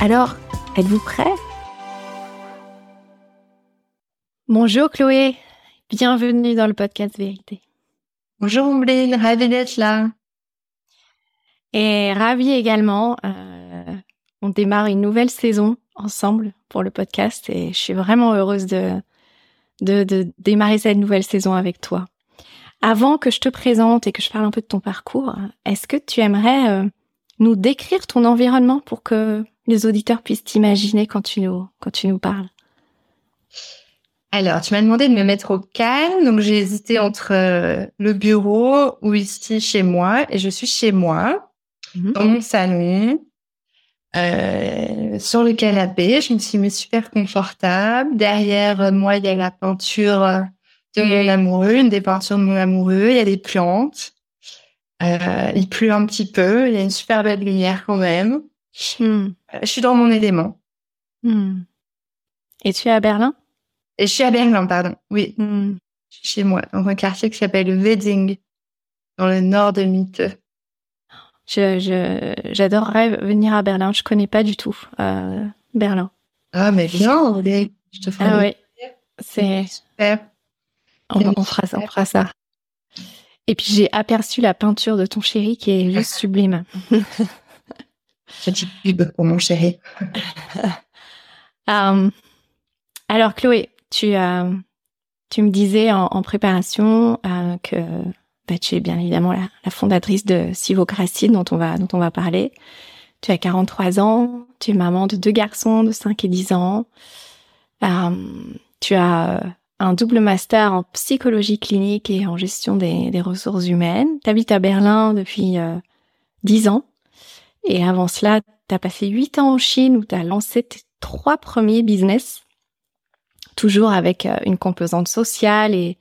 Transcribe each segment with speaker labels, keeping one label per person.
Speaker 1: alors, êtes-vous prêt Bonjour Chloé, bienvenue dans le podcast Vérité.
Speaker 2: Bonjour Ombline, ravie d'être là.
Speaker 1: Et ravie également. Euh, on démarre une nouvelle saison ensemble pour le podcast et je suis vraiment heureuse de, de, démarrer cette nouvelle saison avec toi. Avant que je te présente et que je parle un peu de ton parcours, est-ce que tu aimerais euh, nous décrire ton environnement pour que les auditeurs puissent t'imaginer quand tu nous, quand tu nous parles
Speaker 2: alors, tu m'as demandé de me mettre au calme, donc j'ai hésité entre euh, le bureau ou ici chez moi, et je suis chez moi, mhm. dans mon salon, euh, sur le canapé. Je me suis mis super confortable. Derrière moi, il y a la peinture de mon amoureux, une des peintures de mon amoureux. Il y a des plantes. Euh, il pleut un petit peu. Il y a une super belle lumière quand même. Hmm. Je suis dans mon élément.
Speaker 1: Hmm. Et tu es à Berlin?
Speaker 2: Et je suis à Berlin, pardon. Oui. Hmm. chez moi, dans un quartier qui s'appelle Wedding, dans le nord de Mitte.
Speaker 1: Je, j'adorerais venir à Berlin. Je connais pas du tout euh, Berlin.
Speaker 2: Ah, mais viens, je te ferai.
Speaker 1: Ah oui. C'est. On, fera ça, on fera ça. Et puis j'ai aperçu la peinture de ton chéri qui est juste sublime.
Speaker 2: Petite pub pour mon chéri.
Speaker 1: Euh, alors Chloé, tu, euh, tu me disais en, préparation euh, que bah, tu es bien évidemment la, fondatrice de Sivocratie dont on va dont on va parler. Tu as 43 ans, tu es maman de deux garçons de 5 et 10 ans. tu as un double master en psychologie clinique et en gestion des, ressources humaines. Tu habites à Berlin depuis 10 ans. Et avant cela, tu as passé huit ans en Chine où tu as lancé tes trois premiers business, toujours avec euh, une composante sociale et,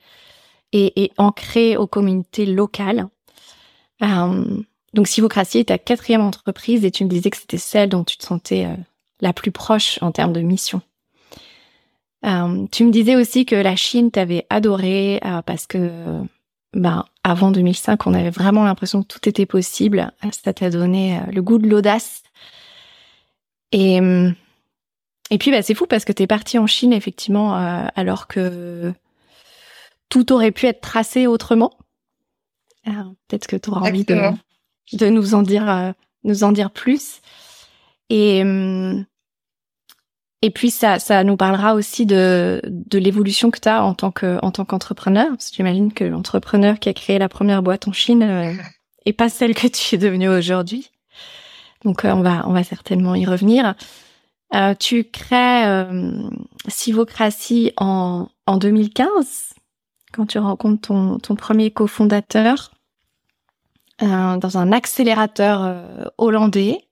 Speaker 1: ancrée aux communautés locales. Euh, donc, Sivocratie est ta quatrième entreprise et tu me disais que c'était celle dont tu te sentais euh, la plus proche en termes de mission. tu me disais aussi que la Chine t'avait adoré parce que ben, avant 2005, on avait vraiment l'impression que tout était possible. Ça t'a donné euh, le goût de l'audace. Et, hum, et puis, bah, c'est fou parce que tu es parti en Chine, effectivement, euh, alors que tout aurait pu être tracé autrement. Peut-être que tu auras envie de, de, nous en dire, euh, nous en dire plus. Et, et puis ça, ça nous parlera aussi de, de l'évolution que tu as en tant que en tant qu'entrepreneur. Parce que j'imagine que l'entrepreneur qui a créé la première boîte en Chine euh, est pas celle que tu es devenue aujourd'hui. Donc euh, on va on va certainement y revenir. Euh, tu crées euh, Sivocratie en en 2015 quand tu rencontres ton ton premier cofondateur dans un accélérateur hollandais.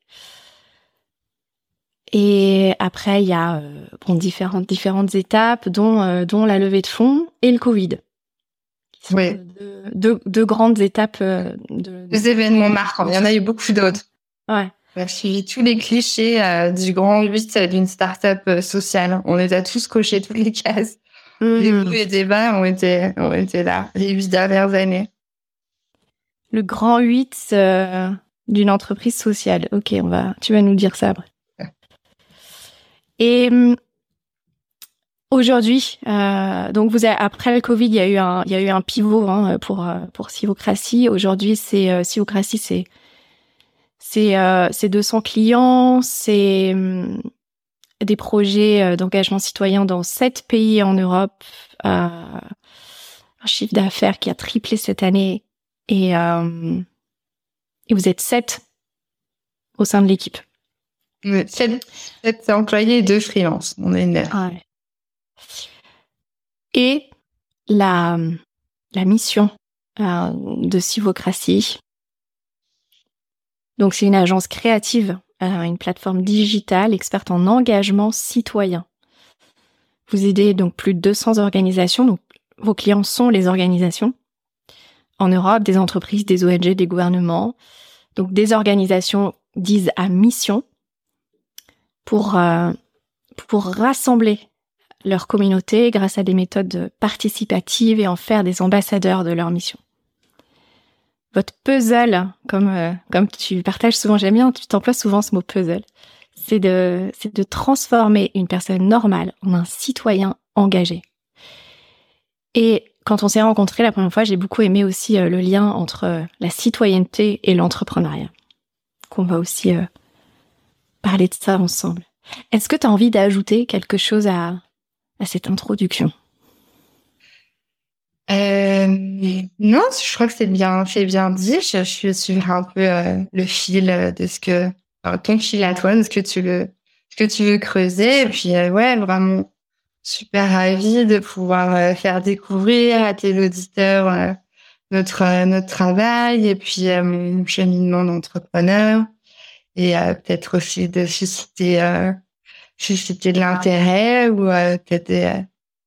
Speaker 1: Et après, il y a euh, bon, différentes, différentes étapes, dont, euh, dont la levée de fonds et le Covid.
Speaker 2: Oui.
Speaker 1: Deux, deux, grandes étapes. Euh, de,
Speaker 2: Des événements marquants. Il y en a eu beaucoup d'autres.
Speaker 1: Ouais.
Speaker 2: On a suivi tous les clichés du grand 8 d'une start-up sociale. On les a tous cochés, toutes les cases. Mmh. Les débats ont été, ont été là les huit dernières années.
Speaker 1: Le grand 8 d'une entreprise sociale. Ok, on va, tu vas nous dire ça après. Et hum, aujourd'hui, euh, donc vous avez, après le Covid, il y a eu un, il y a eu un pivot hein, pour euh, pour. Aujourd'hui, c'est euh, c'est c'est euh, c'est 200 clients, c'est hum, des projets d'engagement citoyen dans sept pays en Europe, un chiffre d'affaires qui a triplé cette année et, et vous êtes sept au sein de l'équipe.
Speaker 2: Sept, sept employés et deux freelances. On est une... Ouais.
Speaker 1: Et la, la mission euh, de Civocratie. Donc, c'est une agence créative, euh, une plateforme digitale experte en engagement citoyen. Vous aidez donc plus de 200 organisations. Donc, vos clients sont les organisations en Europe, des entreprises, des ONG, des gouvernements. Donc, des organisations disent à mission pour, euh, pour rassembler leur communauté grâce à des méthodes participatives et en faire des ambassadeurs de leur mission. Votre puzzle, comme, euh, comme tu partages souvent, j'aime bien, tu t'emploies souvent ce mot puzzle, c'est de, de transformer une personne normale en un citoyen engagé. Et quand on s'est rencontrés la première fois, j'ai beaucoup aimé aussi euh, le lien entre euh, la citoyenneté et l'entrepreneuriat. Qu'on va aussi parler de ça ensemble. Est-ce que tu as envie d'ajouter quelque chose à, cette introduction?
Speaker 2: Euh, Non, je crois que c'est bien, bien dit. Je, suis sur un peu euh, le fil de ce que ton fil à toi, de ce que tu veux, ce que tu veux creuser. Et puis euh, ouais, vraiment super ravie de pouvoir faire découvrir à tes auditeurs notre notre travail et puis mon cheminement d'entrepreneur et peut-être aussi de susciter si c'était de l'intérêt ou euh, peut-être euh,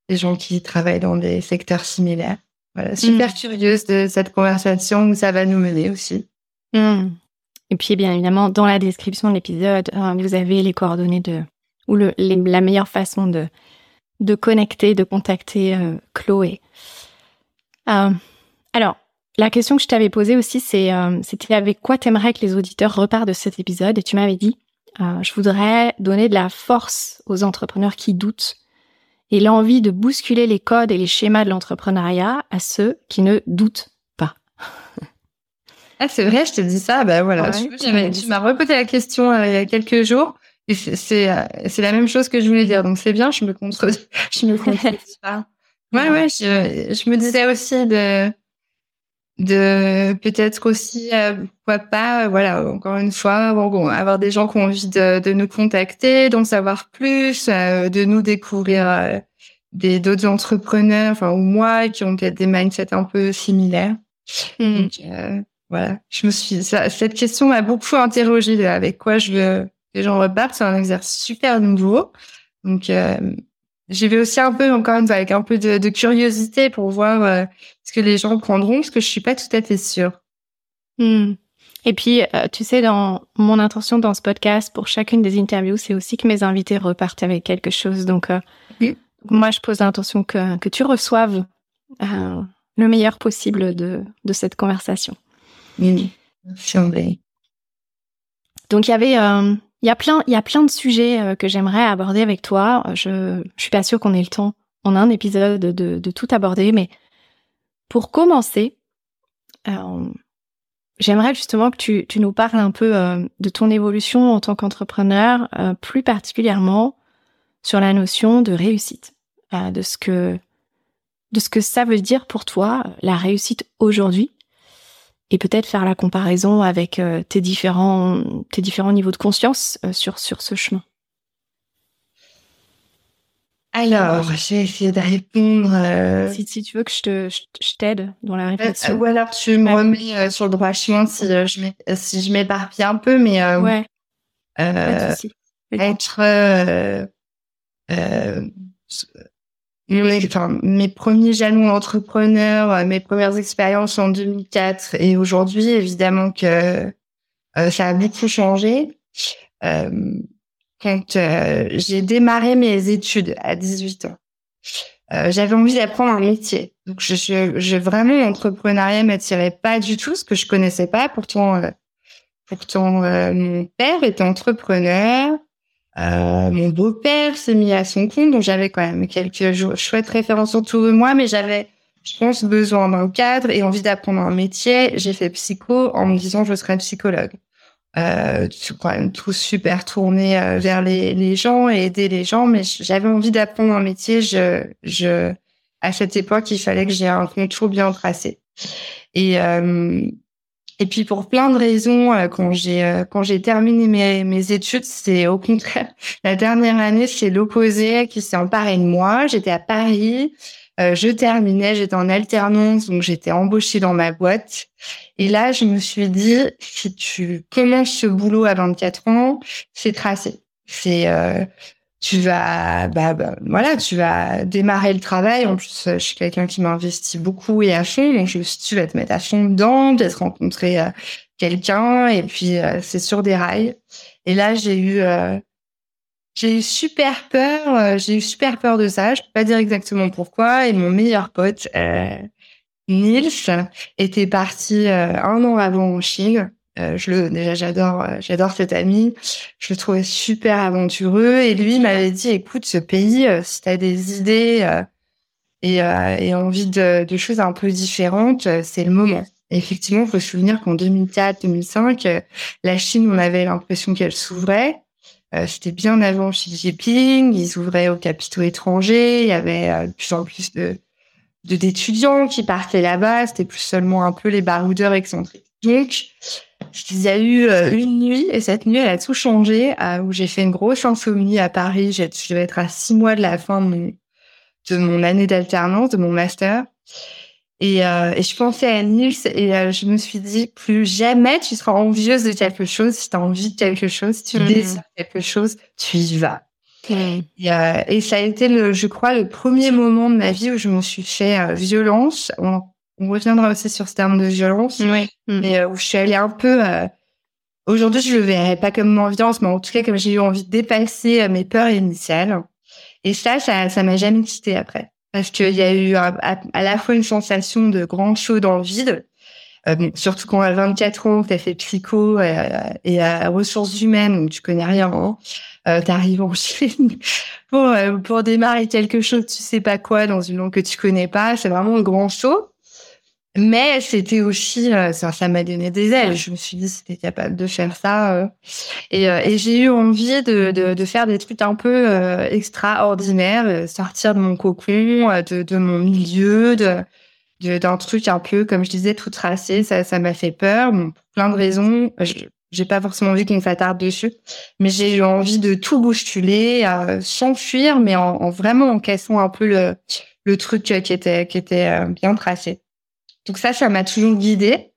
Speaker 2: des, gens qui travaillent dans des secteurs similaires. Voilà, super mm. curieuse de cette conversation où ça va nous mener aussi.
Speaker 1: Mm. Et puis, bien évidemment, dans la description de l'épisode, hein, vous avez les coordonnées de ou le, la meilleure façon de de connecter, de contacter euh, Chloé. alors, la question que je t'avais posée aussi, c'est c'était avec quoi t'aimerais que les auditeurs repartent de cet épisode? Et tu m'avais dit euh, je voudrais donner de la force aux entrepreneurs qui doutent et l'envie de bousculer les codes et les schémas de l'entrepreneuriat à ceux qui ne doutent pas.
Speaker 2: ah, c'est vrai, je te dis ça. Ben voilà, tu, m'as reposé la question euh, il y a quelques jours. Et c'est euh, c'est la même chose que je voulais dire. Donc c'est bien, je me contre je me pas. Ouais ouais, je, je me disais aussi de de peut-être aussi euh, pourquoi pas euh, voilà encore une fois bon, avoir des gens qui ont envie de, de nous contacter d'en savoir plus euh, de nous découvrir des d'autres entrepreneurs enfin ou moi qui ont peut-être des mindsets un peu similaires. Mmh. Donc, voilà. Je me suis cette question m'a beaucoup interrogée avec quoi je veux que les gens repartent. C'est un exercice super nouveau. Donc J'y vais aussi un peu, encore une fois, avec un peu de, de curiosité pour voir euh, ce que les gens prendront, parce que je suis pas tout à fait sûre.
Speaker 1: Hmm. Et puis, euh, tu sais, dans mon intention dans ce podcast, pour chacune des interviews, c'est aussi que mes invités repartent avec quelque chose. Donc, euh, moi, je pose l'intention que, que tu reçoives le meilleur possible de, de cette conversation.
Speaker 2: Oui,
Speaker 1: Donc, il y avait il y a plein, il y a plein de sujets euh, que j'aimerais aborder avec toi. Je, je suis pas sûre qu'on ait le temps en un épisode de, tout aborder, mais pour commencer, euh, j'aimerais justement que tu, nous parles un peu euh, de ton évolution en tant qu'entrepreneur, plus particulièrement sur la notion de réussite, de ce que de ce que ça veut dire pour toi la réussite aujourd'hui et peut-être faire la comparaison avec euh, tes différents tes différents niveaux de conscience euh, sur sur ce chemin.
Speaker 2: Alors, je vais essayer de répondre. Euh,
Speaker 1: si, si, tu veux que je te je, t'aide dans la réflexion.
Speaker 2: ou alors tu me remets sur le droit chemin si je si je m'éparpille un peu, mais
Speaker 1: ouais.
Speaker 2: être enfin, mes premiers jalons entrepreneurs, euh, mes premières expériences en 2004 et aujourd'hui, évidemment que euh, ça a beaucoup changé. Euh, quand euh, j'ai démarré mes études à 18 ans, j'avais envie d'apprendre un métier. Donc, je, je, je vraiment l'entrepreneuriat m'attirait pas du tout, ce que je connaissais pas. Pourtant, pourtant mon père était entrepreneur. Euh, mon beau-père s'est mis à son compte, donc j'avais quand même quelques chouettes références autour de moi, mais j'avais, je pense, besoin d'un cadre et envie d'apprendre un métier. J'ai fait psycho en me disant je serais psychologue. euh, quand même tout super tourné euh, vers les, gens et aider les gens, mais j'avais envie d'apprendre un métier. À cette époque, il fallait que j'ai un contour bien tracé. Et euh, et puis pour plein de raisons, euh, quand j'ai euh, quand j'ai terminé mes, mes études, c'est au contraire la dernière année, c'est l'opposé qui s'est emparé de moi. J'étais à Paris, euh, je terminais, j'étais en alternance, donc j'étais embauchée dans ma boîte. Et là, je me suis dit, si tu commences ce boulot à 24 ans, c'est tracé. C'est euh, tu vas, bah, bah, voilà, tu vas démarrer le travail. En plus, je suis quelqu'un qui m'investit beaucoup et à fond, donc je tu vas te mettre à fond dedans, peut-être rencontrer euh, quelqu'un, et puis c'est sur des rails. Et là, j'ai eu j'ai eu super peur, euh, j'ai eu super peur de ça. Je peux pas dire exactement pourquoi. Et mon meilleur pote, euh, Nils, était parti euh, un an avant en Chine. Euh, je le, déjà, j'adore, j'adore cet ami. Je le trouvais super aventureux. Et lui m'avait dit, écoute, ce pays, si tu as des idées et, et envie de, de, choses un peu différentes, c'est le moment. effectivement, il faut se souvenir qu'en 2004-2005, la Chine, on avait l'impression qu'elle s'ouvrait. Euh, c'était bien avant Xi Jinping, ils ouvraient aux capitaux étrangers, il y avait euh, de plus en plus de d'étudiants qui partaient là-bas, c'était plus seulement un peu les baroudeurs excentriques. Donc, il y a eu euh, une nuit, et cette nuit, elle a tout changé, où j'ai fait une grosse insomnie à Paris. Je devais être à six mois de la fin de mon, de mon année d'alternance, de mon master. Et, euh, et, je pensais à Nils et euh, je me suis dit, plus jamais tu seras envieuse de quelque chose. Si tu as envie de quelque chose, si tu mm. désires quelque chose, tu y vas. Mm. Et, euh, et, ça a été, le, je crois, le premier moment de ma vie où je me suis fait euh, violence. On, reviendra aussi sur ce terme de violence.
Speaker 1: Oui.
Speaker 2: Mm. Mais où je suis allée un peu... Aujourd'hui, je le verrais pas comme une violence, mais en tout cas, comme j'ai eu envie de dépasser mes peurs initiales. Et ça, ça, ça m'a jamais quitté après parce qu'il y a eu à, la fois une sensation de grand chaud dans le vide, euh, surtout quand à 24 ans, tu as fait psycho euh, et à ressources humaines, où tu connais rien, hein, euh, tu arrives en Chine pour, euh, pour démarrer quelque chose, tu sais pas quoi, dans une langue que tu connais pas, c'est vraiment un grand chaud. Mais c'était aussi, euh, ça, m'a donné des ailes. Je me suis dit, c'était capable de faire ça. Euh. Et, euh, et j'ai eu envie de, de, de, faire des trucs un peu extraordinaires, sortir de mon cocon, de, de mon milieu, de d'un truc un peu, comme je disais, tout tracé. Ça, ça m'a fait peur, bon, pour plein de raisons. J'ai pas forcément envie qu'on s'attarde dessus, mais j'ai eu envie de tout bousculer, sans fuir, mais en, en, vraiment en cassant un peu le, le truc qui était, qui était bien tracé. Donc ça, ça m'a toujours guidée.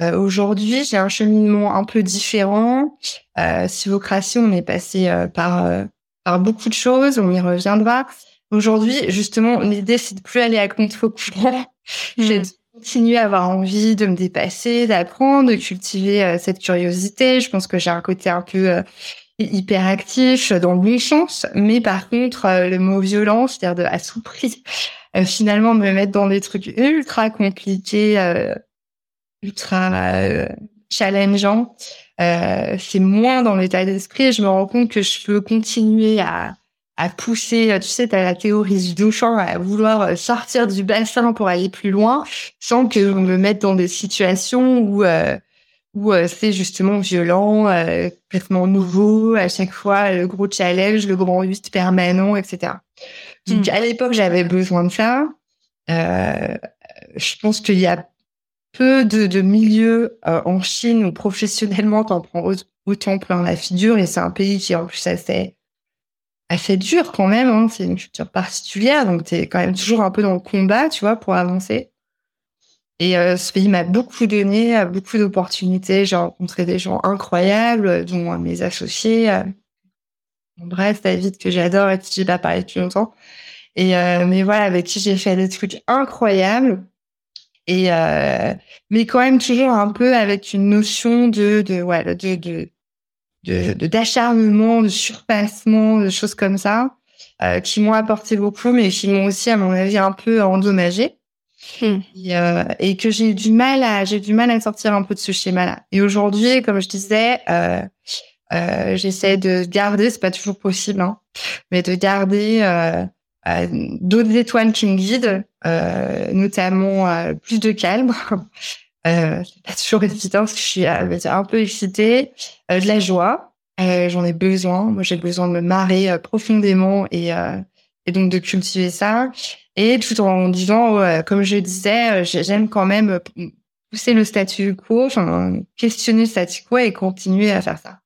Speaker 2: Euh, Aujourd'hui, j'ai un cheminement un peu différent. Euh, Sivocratie, on est passé euh, par euh, par beaucoup de choses. On y reviendra. Aujourd'hui, justement, l'idée c'est de plus aller à contre-courant. J'ai de continuer à avoir envie de me dépasser, d'apprendre, de cultiver euh, cette curiosité. Je pense que j'ai un côté un peu hyper actif dans le bon sens, mais par contre, le mot violence, c'est-à-dire de à tout euh, finalement me mettre dans des trucs ultra compliqués, euh, ultra euh, challengeants. Euh, c'est moins dans l'état d'esprit je me rends compte que je peux continuer à, à pousser, tu sais, t'as la théorie du douchant, à vouloir sortir du bassin pour aller plus loin, sans que je me mette dans des situations où où c'est justement violent, euh, complètement nouveau, à chaque fois le gros challenge, le grand 8 permanent, etc. Donc, hmm. à l'époque, j'avais besoin de ça. Euh, je pense qu'il y a peu de, de milieux euh, en Chine où professionnellement, t'en prends autant plein la figure et c'est un pays qui en plus assez assez dur quand même. Hein. C'est une culture particulière, donc t'es quand même toujours un peu dans le combat, tu vois, pour avancer. Et euh, ce pays m'a beaucoup donné, beaucoup d'opportunités. J'ai rencontré des gens incroyables, dont mes associés, bref, David que j'adore et qui j'ai pas parlé depuis longtemps. Et euh, mais voilà, avec qui j'ai fait des trucs incroyables. Et euh, mais quand même toujours un peu avec une notion de de ouais de de d'acharnement, de, surpassement, de choses comme ça, euh, qui m'ont apporté beaucoup, mais qui m'ont aussi, à mon avis, un peu endommagé. Hmm. Et, euh, et, que j'ai du mal à j'ai sortir un peu de ce schéma-là. Et aujourd'hui, comme je disais, euh, euh, j'essaie de garder, c'est pas toujours possible, hein, mais de garder d'autres étoiles qui me guident, notamment plus de calme, c'est pas toujours évident parce que je suis un peu excitée. De la joie. J'en ai besoin. Moi, j'ai besoin de me marrer profondément et donc de cultiver ça. Et tout en disant, comme je disais, j'aime quand même pousser le statu quo, enfin, questionner le statu quo et continuer à faire ça.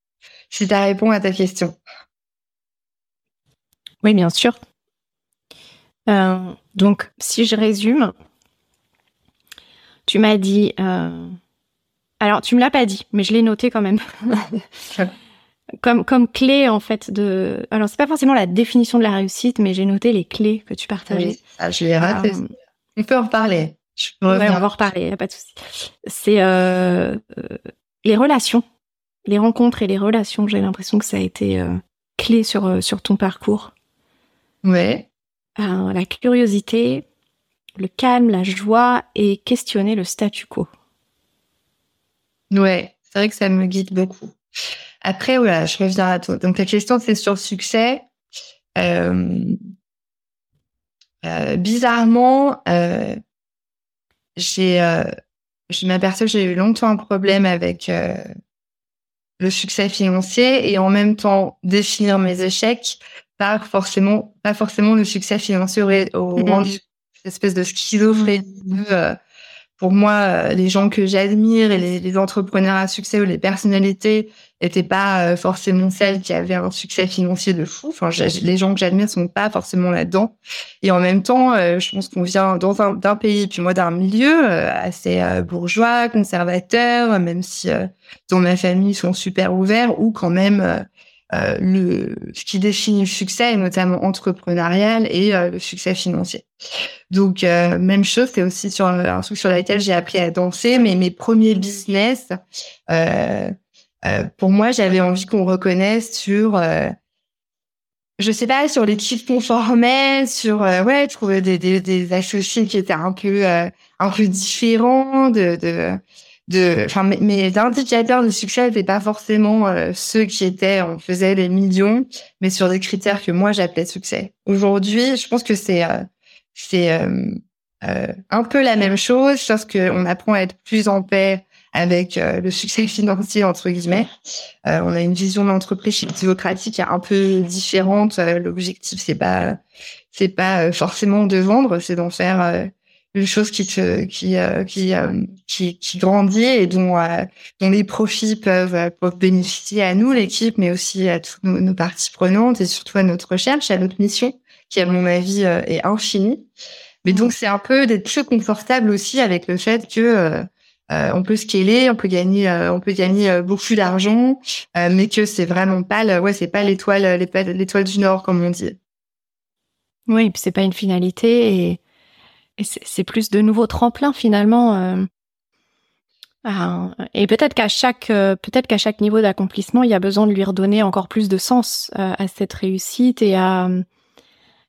Speaker 2: Si ça répond à ta question.
Speaker 1: Oui, bien sûr. Euh, donc, si je résume, tu m'as dit. Euh, alors, tu me l'as pas dit, mais je l'ai noté quand même. comme, comme clé, en fait, de. Alors, c'est pas forcément la définition de la réussite, mais j'ai noté les clés que tu partageais.
Speaker 2: Ah, je l'ai raté. Euh, on peut en reparler.
Speaker 1: on va en reparler, pas de souci. C'est les relations, les rencontres et les relations. J'ai l'impression que ça a été clé sur, sur ton parcours.
Speaker 2: Ouais.
Speaker 1: Euh, la curiosité, le calme, la joie et questionner le statu quo.
Speaker 2: Ouais, c'est vrai que ça me guide beaucoup. Après, voilà, je reviens à toi. Donc, la question, c'est sur le succès. Euh, euh, bizarrement, euh, j'ai, euh, je m'aperçois que j'ai eu longtemps un problème avec euh, le succès financier et en même temps définir mes échecs pas forcément, pas forcément le succès financier au mmh. rendu, espèce de schizophrénie. Euh, pour moi, euh, les gens que j'admire et les, les, entrepreneurs à succès ou les personnalités n'étaient pas euh, forcément celles qui avaient un succès financier de fou. Enfin, les gens que j'admire sont pas forcément là-dedans. Et en même temps, je pense qu'on vient dans un d'un pays, puis moi d'un milieu assez bourgeois, conservateur, même si dans ma famille ils sont super ouverts, ou quand même euh, le, ce qui définit le succès, notamment entrepreneurial, et euh, le succès financier. Donc, euh, même chose, c'est aussi sur un truc sur lequel j'ai appris à danser, mais mes premiers business, pour moi, j'avais envie qu'on reconnaisse sur je sais pas sur l'équipe qu'on formait sur ouais trouver des, des, des associés qui étaient un peu un peu différents de, de de, enfin, mes, indicateurs de succès n'étaient pas forcément euh, ceux qui étaient, on faisait les millions, mais sur des critères que moi j'appelais succès. Aujourd'hui, je pense que c'est euh, c'est euh, un peu la même chose, sauf qu'on apprend à être plus en paix avec le succès financier entre guillemets. on a une vision d'entreprise démocratique un peu différente. L'objectif c'est pas c'est pas forcément de vendre, c'est d'en faire une chose qui qui, euh, euh, qui, qui, grandit et dont, euh, dont les profits peuvent, peuvent bénéficier à nous, l'équipe, mais aussi à toutes nos, parties prenantes et surtout à notre recherche, à notre mission, qui, à mon avis, est infinie. Mais donc, c'est un peu d'être plus confortable aussi avec le fait que on peut scaler, on peut gagner, on peut gagner beaucoup d'argent, mais que c'est vraiment pas, ouais, c'est pas l'étoile, l'étoile du Nord comme on dit.
Speaker 1: Oui, c'est pas une finalité et c'est plus de nouveaux tremplins finalement. Euh, et peut-être qu'à chaque euh, peut-être qu'à chaque niveau d'accomplissement, il y a besoin de lui redonner encore plus de sens euh, à cette réussite et à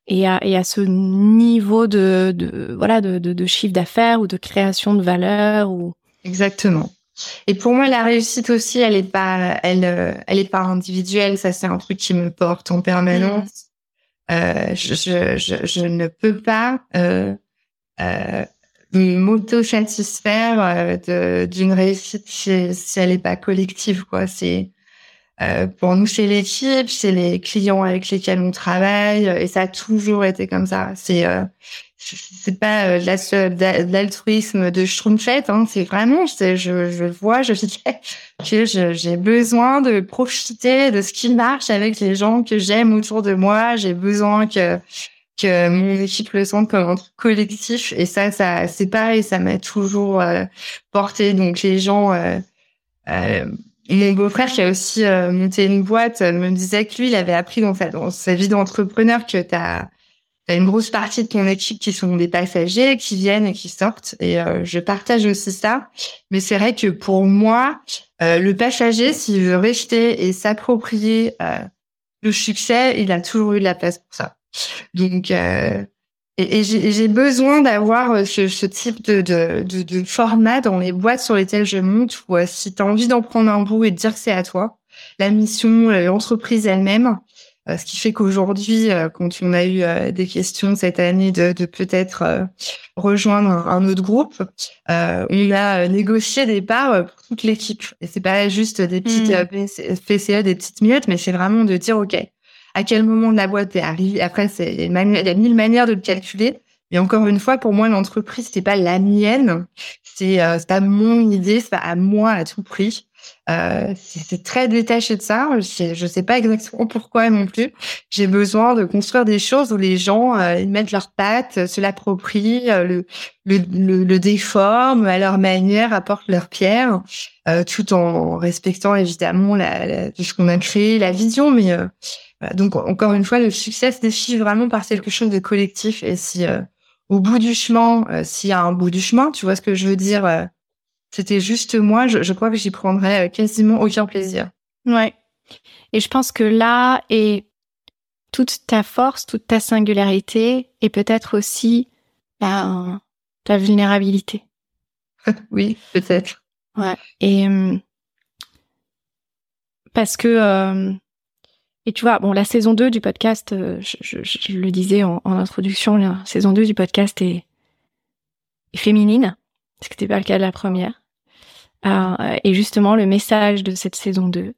Speaker 1: et à, et à ce niveau de, de voilà de, de, de chiffre d'affaires ou de création de valeur ou
Speaker 2: exactement. Et pour moi, la réussite aussi, elle est pas, elle, elle est pas individuelle. Ça, c'est un truc qui me porte en permanence. Euh, je, je, je, je, ne peux pas euh, m'auto-satisfaire euh, d'une réussite si, si elle n'est pas collective. quoi. C'est euh, pour nous, c'est l'équipe, c'est les clients avec lesquels on travaille, et ça a toujours été comme ça. C'est euh, c'est pas euh, l'altruisme de Schtroumpfette, hein, c'est vraiment, je, je vois, je que j'ai besoin de profiter de ce qui marche avec les gens que j'aime autour de moi. J'ai besoin que que mon équipe le sente comme un truc collectif et ça ça c'est pareil ça m'a toujours euh, porté. Donc les gens euh, euh, mon beau-frère qui a aussi euh, monté une boîte me disait que lui il avait appris dans sa dans sa vie d'entrepreneur que tu as une grosse partie de ton équipe qui sont des passagers qui viennent et qui sortent. Et je partage aussi ça. Mais c'est vrai que pour moi le passager s'il veut rester et s'approprier le succès il a toujours eu de la place pour ça donc, euh, et, j'ai besoin d'avoir euh, ce, ce, type de, de, de, de, format dans les boîtes sur lesquelles je monte, où euh, si tu as envie d'en prendre un bout et de dire que c'est à toi, la mission, l'entreprise elle-même, ce qui fait qu'aujourd'hui, quand on a eu des questions cette année de, de peut-être rejoindre un, autre groupe, on a négocié des parts pour toute l'équipe. Et c'est pas juste des petites mmh. PCE, des petites miettes, mais c'est vraiment de dire, OK, à quel moment la boîte est arrivé. Après, il y a mille manières de le calculer. Mais encore une fois, pour moi, l'entreprise, c'est pas la mienne. C'est euh, pas mon idée, c'est pas à moi à tout prix. Euh, c'est très détaché de ça. Je, je sais pas exactement pourquoi non plus. J'ai besoin de construire des choses où les gens euh, ils mettent leurs pattes, se l'approprient, euh, le, le, déforment à leur manière, apportent leur pierre, euh, tout en respectant évidemment la, ce qu'on a créé, la vision. Mais donc encore une fois, le succès se défie vraiment par quelque chose de collectif. Et si au bout du chemin, s'il y a un bout du chemin, tu vois ce que je veux dire c'était juste moi, je, je crois que j'y prendrais euh, quasiment aucun plaisir.
Speaker 1: Ouais. Et je pense que là est toute ta force, toute ta singularité et peut-être aussi ta vulnérabilité.
Speaker 2: oui, peut-être.
Speaker 1: Ouais. Et euh, parce que euh, et tu vois, bon, la saison 2 du podcast, je, je, le disais en, introduction, la saison 2 du podcast est, féminine, ce qui n'était pas le cas de la première. Euh, et justement, le message de cette saison 2,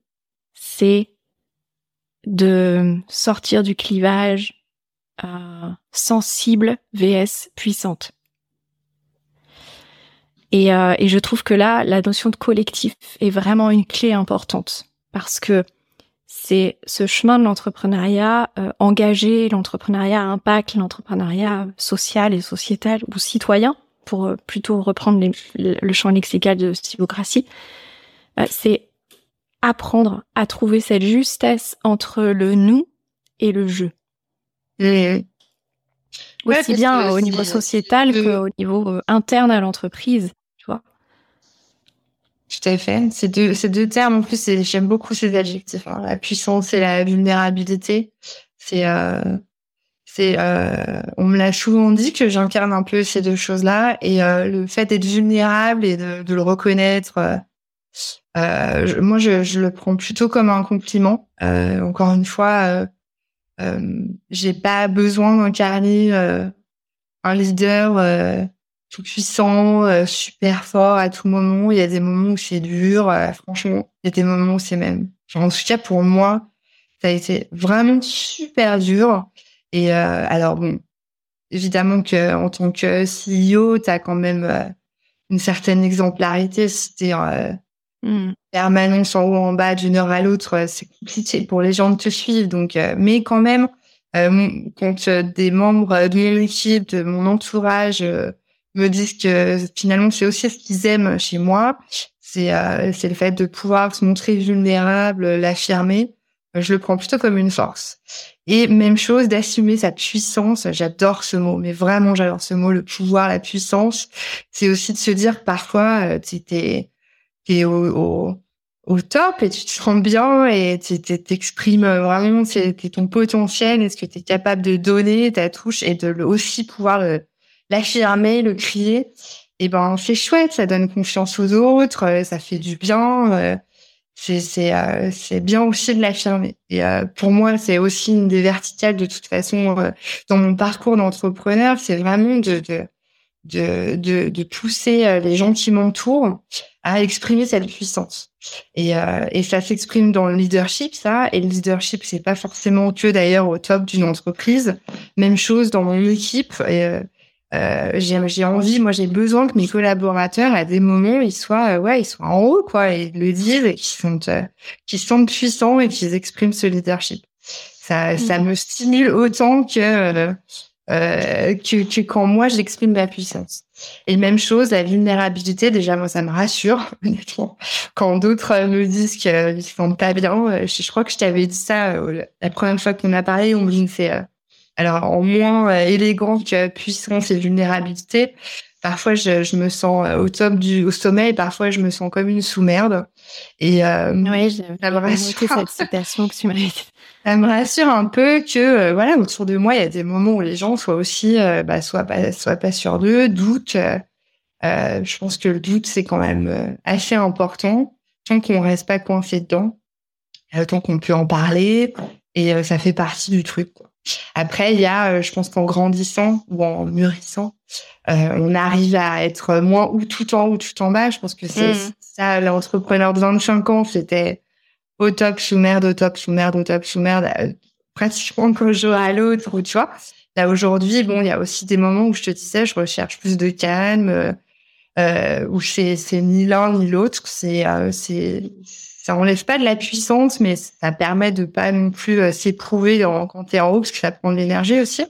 Speaker 1: c'est de sortir du clivage euh, sensible vs puissante. Et, euh, et, je trouve que là, la notion de collectif est vraiment une clé importante parce que c'est ce chemin de l'entrepreneuriat euh, engagé, l'entrepreneuriat impact, l'entrepreneuriat social et sociétal ou citoyen, pour euh, plutôt reprendre le champ lexical de stylocratie, euh, c'est apprendre à trouver cette justesse entre le nous et le je. Aussi bien au niveau sociétal qu'au niveau euh, interne à l'entreprise.
Speaker 2: Tout à fait. Ces deux, ces deux termes, en plus, j'aime beaucoup ces adjectifs. Hein. La puissance et la vulnérabilité. C'est c'est, euh, on me l'a souvent dit que j'incarne un peu ces deux choses-là, et euh, le fait d'être vulnérable et de, de le reconnaître, euh, euh moi, je, je, le prends plutôt comme un compliment. Euh, encore une fois, j'ai pas besoin d'incarner un leader tout puissant, super fort à tout moment. Il y a des moments où c'est dur, franchement. Il y a des moments où c'est même. Genre, en tout cas, pour moi, ça a été vraiment super dur. Et euh, alors bon, évidemment que en tant que CEO, tu as quand même euh, une certaine exemplarité. C'était euh, mmh. permanence en haut en bas d'une heure à l'autre, euh, c'est compliqué pour les gens de te suivre. Donc, mais quand même, quand des membres de mon équipe, de mon entourage me disent que finalement c'est aussi ce qu'ils aiment chez moi, c'est c'est le fait de pouvoir se montrer vulnérable, l'affirmer je le prends plutôt comme une force. Et même chose, d'assumer sa puissance. J'adore ce mot, mais vraiment j'adore ce mot, le pouvoir, la puissance. C'est aussi de se dire parfois, euh, tu t'es, t'es au, au, au, top et tu te sens bien et tu t'exprimes vraiment t'es, ton potentiel et ce que tu es capable de donner, ta touche et de le, aussi pouvoir l'affirmer, le crier. Et ben, c'est chouette, ça donne confiance aux autres, euh, ça fait du bien. Euh, c'est c'est euh, c'est bien aussi de l'affirmer. Et pour moi, c'est aussi une des verticales de toute façon dans mon parcours d'entrepreneur, c'est vraiment de de de de, pousser les gens qui m'entourent à exprimer cette puissance. Et et ça s'exprime dans le leadership, ça. Et le leadership, c'est pas forcément que d'ailleurs au top d'une entreprise. Même chose dans mon équipe. J'ai envie, moi j'ai besoin que mes collaborateurs à des moments ils soient euh, ouais ils soient en haut quoi et le disent et qu'ils sont euh, qu'ils sont puissants et qu'ils expriment ce leadership. Ça ça mm. me stimule autant que euh, que, que quand moi j'exprime ma puissance. Et même chose, la vulnérabilité, déjà, moi, ça me rassure, honnêtement. Quand d'autres me disent qu'ils ne sont pas bien, je, je, crois que je t'avais dit ça la première fois qu'on a parlé, on me c'est alors, en moins euh, élégant que puissance et vulnérabilité, parfois je, je, me sens euh, au top du au sommet et parfois je me sens comme une sous-merde.
Speaker 1: Et euh, oui ça me rassure cette citation que tu m'as
Speaker 2: ça me rassure un peu que euh, voilà autour de moi il y a des moments où les gens soient aussi bah, soit pas soit pas sûrs d'eux. Doutent je pense que le doute c'est quand même assez important. Tant qu'on reste pas coincé dedans tant qu'on peut en parler. Et ça fait partie du truc. Quoi. Après, il y a, je pense qu'en grandissant ou en mûrissant, on arrive à être moins ou tout en haut ou tout en bas. Je pense que c'est mmh. ça, l'entrepreneur de 25 ans, c'était au top, sous merde, au top, sous merde, au top, sous merde, pratiquement qu'un jour à l'autre, tu vois. Là, aujourd'hui, bon, il y a aussi des moments où je te disais, je recherche plus de calme, euh, où c'est, ni l'un ni l'autre. C'est, euh, c'est, ça enlève pas de la puissance, mais ça permet de pas non plus euh, s'éprouver quand t'es en haut, parce que ça prend de l'énergie aussi.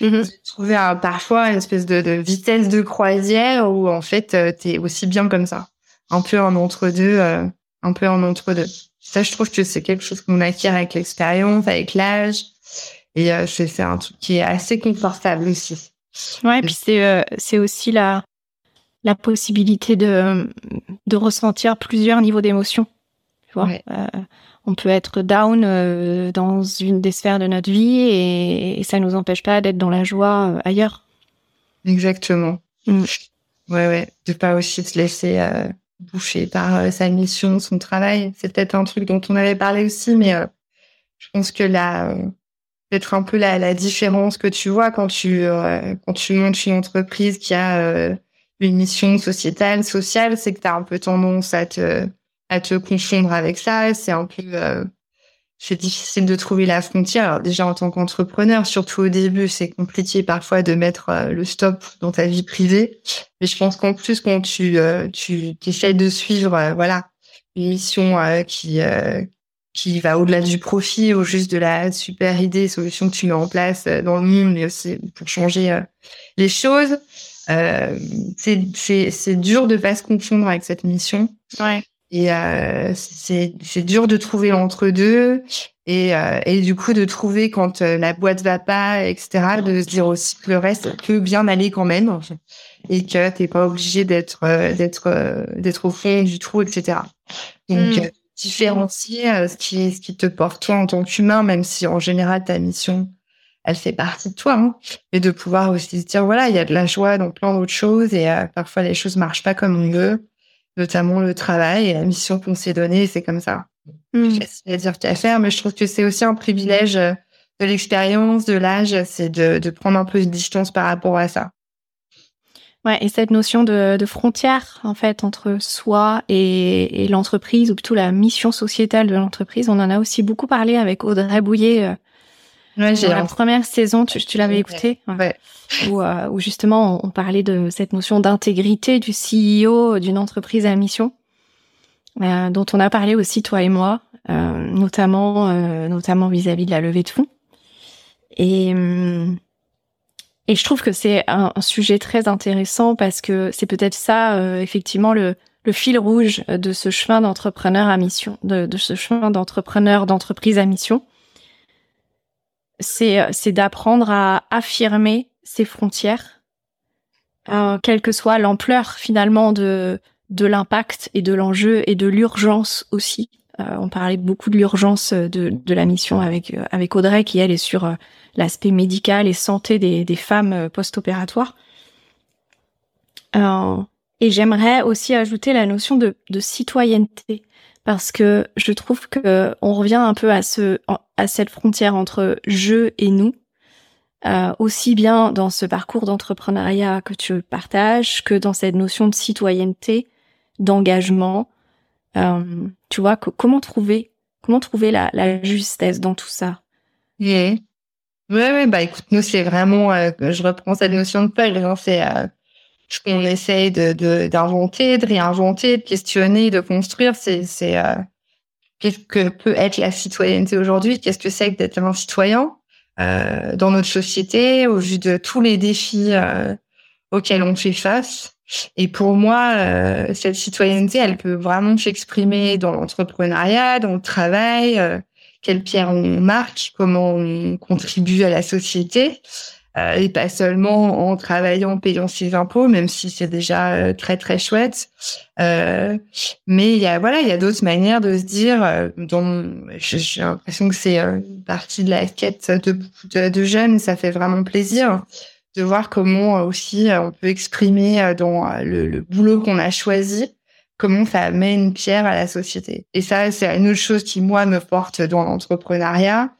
Speaker 2: Mm-hmm. Trouver un, parfois une espèce de, de, vitesse de croisière où en fait euh, t'es aussi bien comme ça, un peu en entre deux, euh, un peu en entre deux. Ça, je trouve que c'est quelque chose qu'on acquiert avec l'expérience, avec l'âge. Et euh, c'est un truc qui est assez confortable aussi.
Speaker 1: Ouais, et puis c'est euh, c'est aussi la la possibilité de de ressentir plusieurs niveaux d'émotion. Tu vois, euh, on peut être down euh, dans une des sphères de notre vie et, et ça nous empêche pas d'être dans la joie euh, ailleurs.
Speaker 2: Exactement. Mm. Ouais, ouais, de pas aussi se laisser boucher par sa mission, son travail. C'est peut-être un truc dont on avait parlé aussi, mais je pense que là peut-être un peu la, la, différence que tu vois quand tu quand tu montes une entreprise qui a une mission sociétale, sociale, c'est que tu as un peu tendance à te à te confondre avec ça. C'est un peu euh, c'est difficile de trouver la frontière. Alors déjà en tant qu'entrepreneur, surtout au début, c'est compliqué parfois de mettre le stop dans ta vie privée. Mais je pense qu'en plus quand tu tu essayes de suivre voilà une mission qui qui va au-delà du profit ou juste de la super idée, solution que tu mets en place euh, dans le monde, mais aussi pour changer euh, les choses. Euh, c'est dur de pas se confondre avec cette mission.
Speaker 1: Ouais.
Speaker 2: Et euh, c'est dur de trouver l'entre-deux et, euh, et du coup de trouver quand la boîte va pas, etc. De se dire aussi que le reste peut bien aller quand même et que t'es pas obligé d'être d'être d'être au fond du trou, etc. Donc mm différencier euh, ce qui ce qui te porte toi en tant qu'humain, même si en général ta mission elle fait partie de toi, hein, et de pouvoir aussi se dire voilà il y a de la joie dans plein d'autres choses et euh, parfois les choses marchent pas comme on veut, notamment le travail et la mission qu'on s'est donnée, c'est comme ça. Mmh. Je dire qu'à faire, mais je trouve que c'est aussi un privilège euh, de l'expérience, de l'âge, c'est de, de prendre un peu de distance par rapport à ça.
Speaker 1: Ouais, et cette notion de, de, frontière en fait entre soi et, et l'entreprise ou plutôt la mission sociétale de l'entreprise, on en a aussi beaucoup parlé avec Audrey Bouillet. Ouais, la première saison, tu, tu l'avais écouté,
Speaker 2: ouais.
Speaker 1: Où, euh, où, justement on, parlait de cette notion d'intégrité du CEO d'une entreprise à mission, euh, dont on a parlé aussi toi et moi, euh, notamment notamment vis-à-vis de la levée de fonds. Et et je trouve que c'est un, sujet très intéressant parce que c'est peut-être ça, effectivement, le, le, fil rouge de ce chemin d'entrepreneur à mission, de, de ce chemin d'entrepreneur, d'entreprise à mission. C'est, c'est d'apprendre à affirmer ses frontières, euh, quelle que soit l'ampleur finalement de, de l'impact et de l'enjeu et de l'urgence aussi. Euh, on parlait beaucoup de l'urgence de, de la mission avec, avec Audrey qui elle est sur l'aspect médical et santé des, des femmes euh, post-opératoires. Euh, et j'aimerais aussi ajouter la notion de, de, citoyenneté parce que je trouve que on revient un peu à ce à cette frontière entre je et nous, euh, aussi bien dans ce parcours d'entrepreneuriat que tu partages que dans cette notion de citoyenneté, d'engagement. Euh, tu vois, comment trouver comment trouver la, justesse dans tout ça?
Speaker 2: Yeah. Ouais, ouais, bah écoute, nous c'est vraiment, euh, je reprends cette notion de peur, hein, c'est ce qu'on essaye de d'inventer, de, réinventer, de questionner, de construire. C'est euh, qu'est-ce que peut être la citoyenneté aujourd'hui? Qu'est-ce que c'est que d'être un citoyen euh, dans notre société au vu de tous les défis euh, auxquels on fait face? Et pour moi, cette citoyenneté, elle peut vraiment s'exprimer dans l'entrepreneuriat, dans le travail quelle pierre on marque, comment on contribue à la société, euh, et pas seulement en travaillant, payant ses impôts, même si c'est déjà euh, très très chouette. Euh, mais il y a voilà, il y a d'autres manières de se dire. Euh, dont j'ai l'impression que c'est une partie de la quête de jeunes, ça fait vraiment plaisir de voir comment aussi on peut exprimer dans le boulot qu'on a choisi comment ça met une pierre à la société. Et ça, c'est une autre chose qui moi me porte dans l'entrepreneuriat.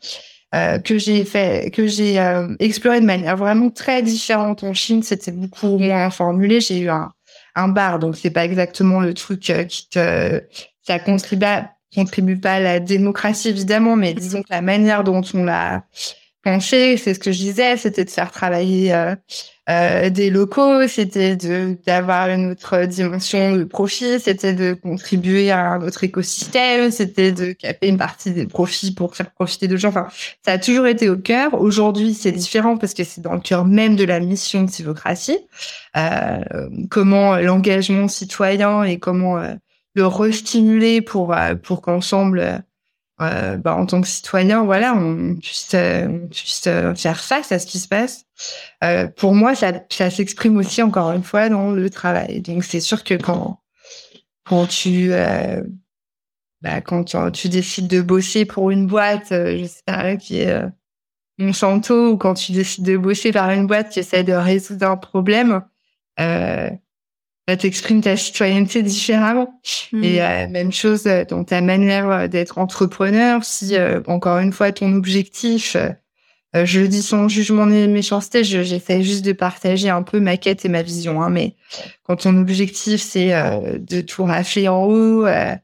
Speaker 2: Euh, que j'ai fait, que j'ai euh, exploré de manière vraiment très différente en Chine. C'était beaucoup moins formulé. J'ai eu un, un bar, donc c'est pas exactement le truc euh, qui te, ça contribue, contribue pas à la démocratie évidemment, mais disons que la manière dont on l'a pensé, c'est ce que je disais, c'était de faire travailler euh, euh, des locaux, c'était de d'avoir une autre dimension de profit, c'était de contribuer à un autre écosystème, c'était de caper une partie des profits pour faire profiter de gens. Enfin, ça a toujours été au cœur. Aujourd'hui, c'est différent parce que c'est dans le cœur même de la mission de Civocratie. Euh, comment l'engagement citoyen et comment euh, le restimuler pour euh, pour qu'ensemble euh, bah, en tant que citoyen, voilà, on puisse, on puisse faire face à ce qui se passe. Euh, pour moi, ça, ça s'exprime aussi encore une fois dans le travail. Donc c'est sûr que quand quand tu euh, bah, quand tu, décides de bosser pour une boîte, euh, je sais pas, qui est euh, Monsanto, ou quand tu décides de bosser par une boîte qui essaie de résoudre un problème, euh, t'exprimes ta citoyenneté différemment. Hmm. Et euh, même chose dans ta manière d'être entrepreneur. Si encore une fois ton objectif euh, je le dis sans jugement ni méchanceté, j'essaie juste de partager un peu ma quête et ma vision. Hein, mais quand ton objectif c'est euh, de tout rafler en haut, euh,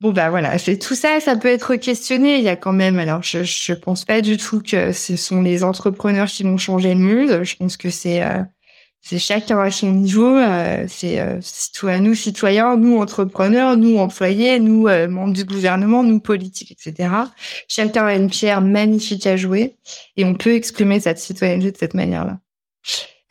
Speaker 2: bon bah voilà, c'est tout ça, ça peut être questionné. Il y a quand même, alors je je pense pas du tout que ce sont les entrepreneurs qui vont changer le monde. Je pense que c'est c'est chacun à son niveau. Euh, c'est euh, nous citoyens, nous entrepreneurs, nous employés, nous euh, membres du gouvernement, nous politiques, etc. Chacun a une pierre magnifique à jouer et on peut exprimer cette citoyenneté de cette manière-là.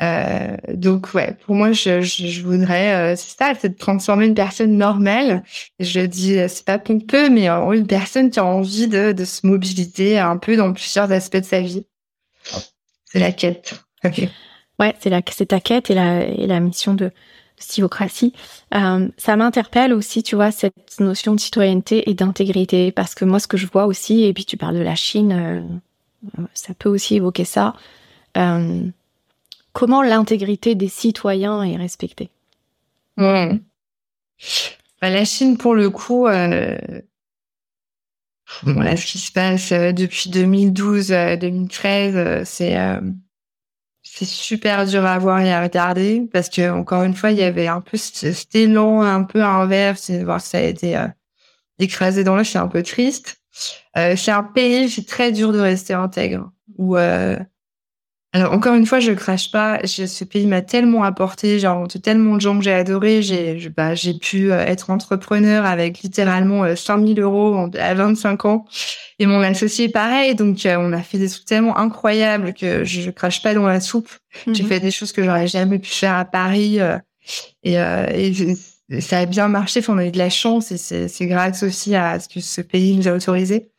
Speaker 2: Euh, donc ouais, pour moi, je, je, voudrais, euh, c'est ça, c'est de transformer une personne normale. je dis, c'est pas pompeux, mais une personne qui a envie de, de se mobiliser un peu dans plusieurs aspects de sa vie. C'est la quête.
Speaker 1: Ouais, c'est la, c'est ta quête et la, mission de, de Euh, ça m'interpelle aussi, tu vois, cette notion de citoyenneté et d'intégrité, parce que moi, ce que je vois aussi, et puis tu parles de la Chine, euh, ça peut aussi évoquer ça. Euh, comment l'intégrité des citoyens est respectée.
Speaker 2: Bah, La Chine, pour le coup, euh, ce qui se passe euh, depuis 2012-2013, euh, c'est c'est super dur à voir et à regarder parce que encore une fois il y avait un peu cet élan un peu inverse voir ça a été euh, écrasé dans l'eau c'est un peu triste. Euh, c'est un pays c'est très dur de rester intègre. Où euh, alors encore une fois, je crache pas. ce pays m'a tellement apporté, genre tellement de gens que j'ai adoré. J'ai, bah, j'ai pu euh, être entrepreneur avec littéralement 5000 euh, euros à 25 ans. Et mon associé pareil. Donc euh, on a fait des trucs tellement incroyables que je, je crache pas dans la soupe. J'ai mhm. fait des choses que j'aurais jamais pu faire à Paris. et, et ça a bien marché. Enfin, on a eu de la chance et c'est grâce aussi à ce que ce pays nous a autorisé.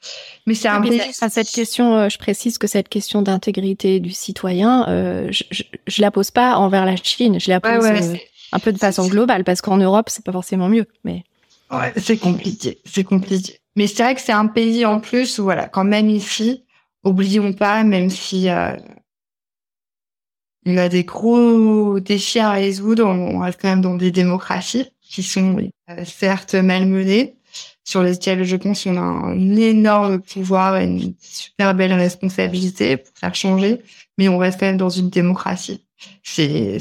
Speaker 1: Mais c'est un pays. À cette question, euh, je précise que cette question d'intégrité du citoyen, euh, je, je, la pose pas envers la Chine. Je la pose euh, un peu de façon globale parce qu'en Europe, c'est pas forcément mieux. Mais
Speaker 2: ouais, c'est compliqué. C'est compliqué. Mais c'est vrai que c'est un pays en plus où voilà, quand même ici, oublions pas, même si il y a des gros défis à résoudre, on reste quand même dans des démocraties qui sont euh, certes malmenés, sur lesquels je pense qu'on a un énorme pouvoir et une super belle responsabilité pour faire changer, mais on reste quand même dans une démocratie. C'est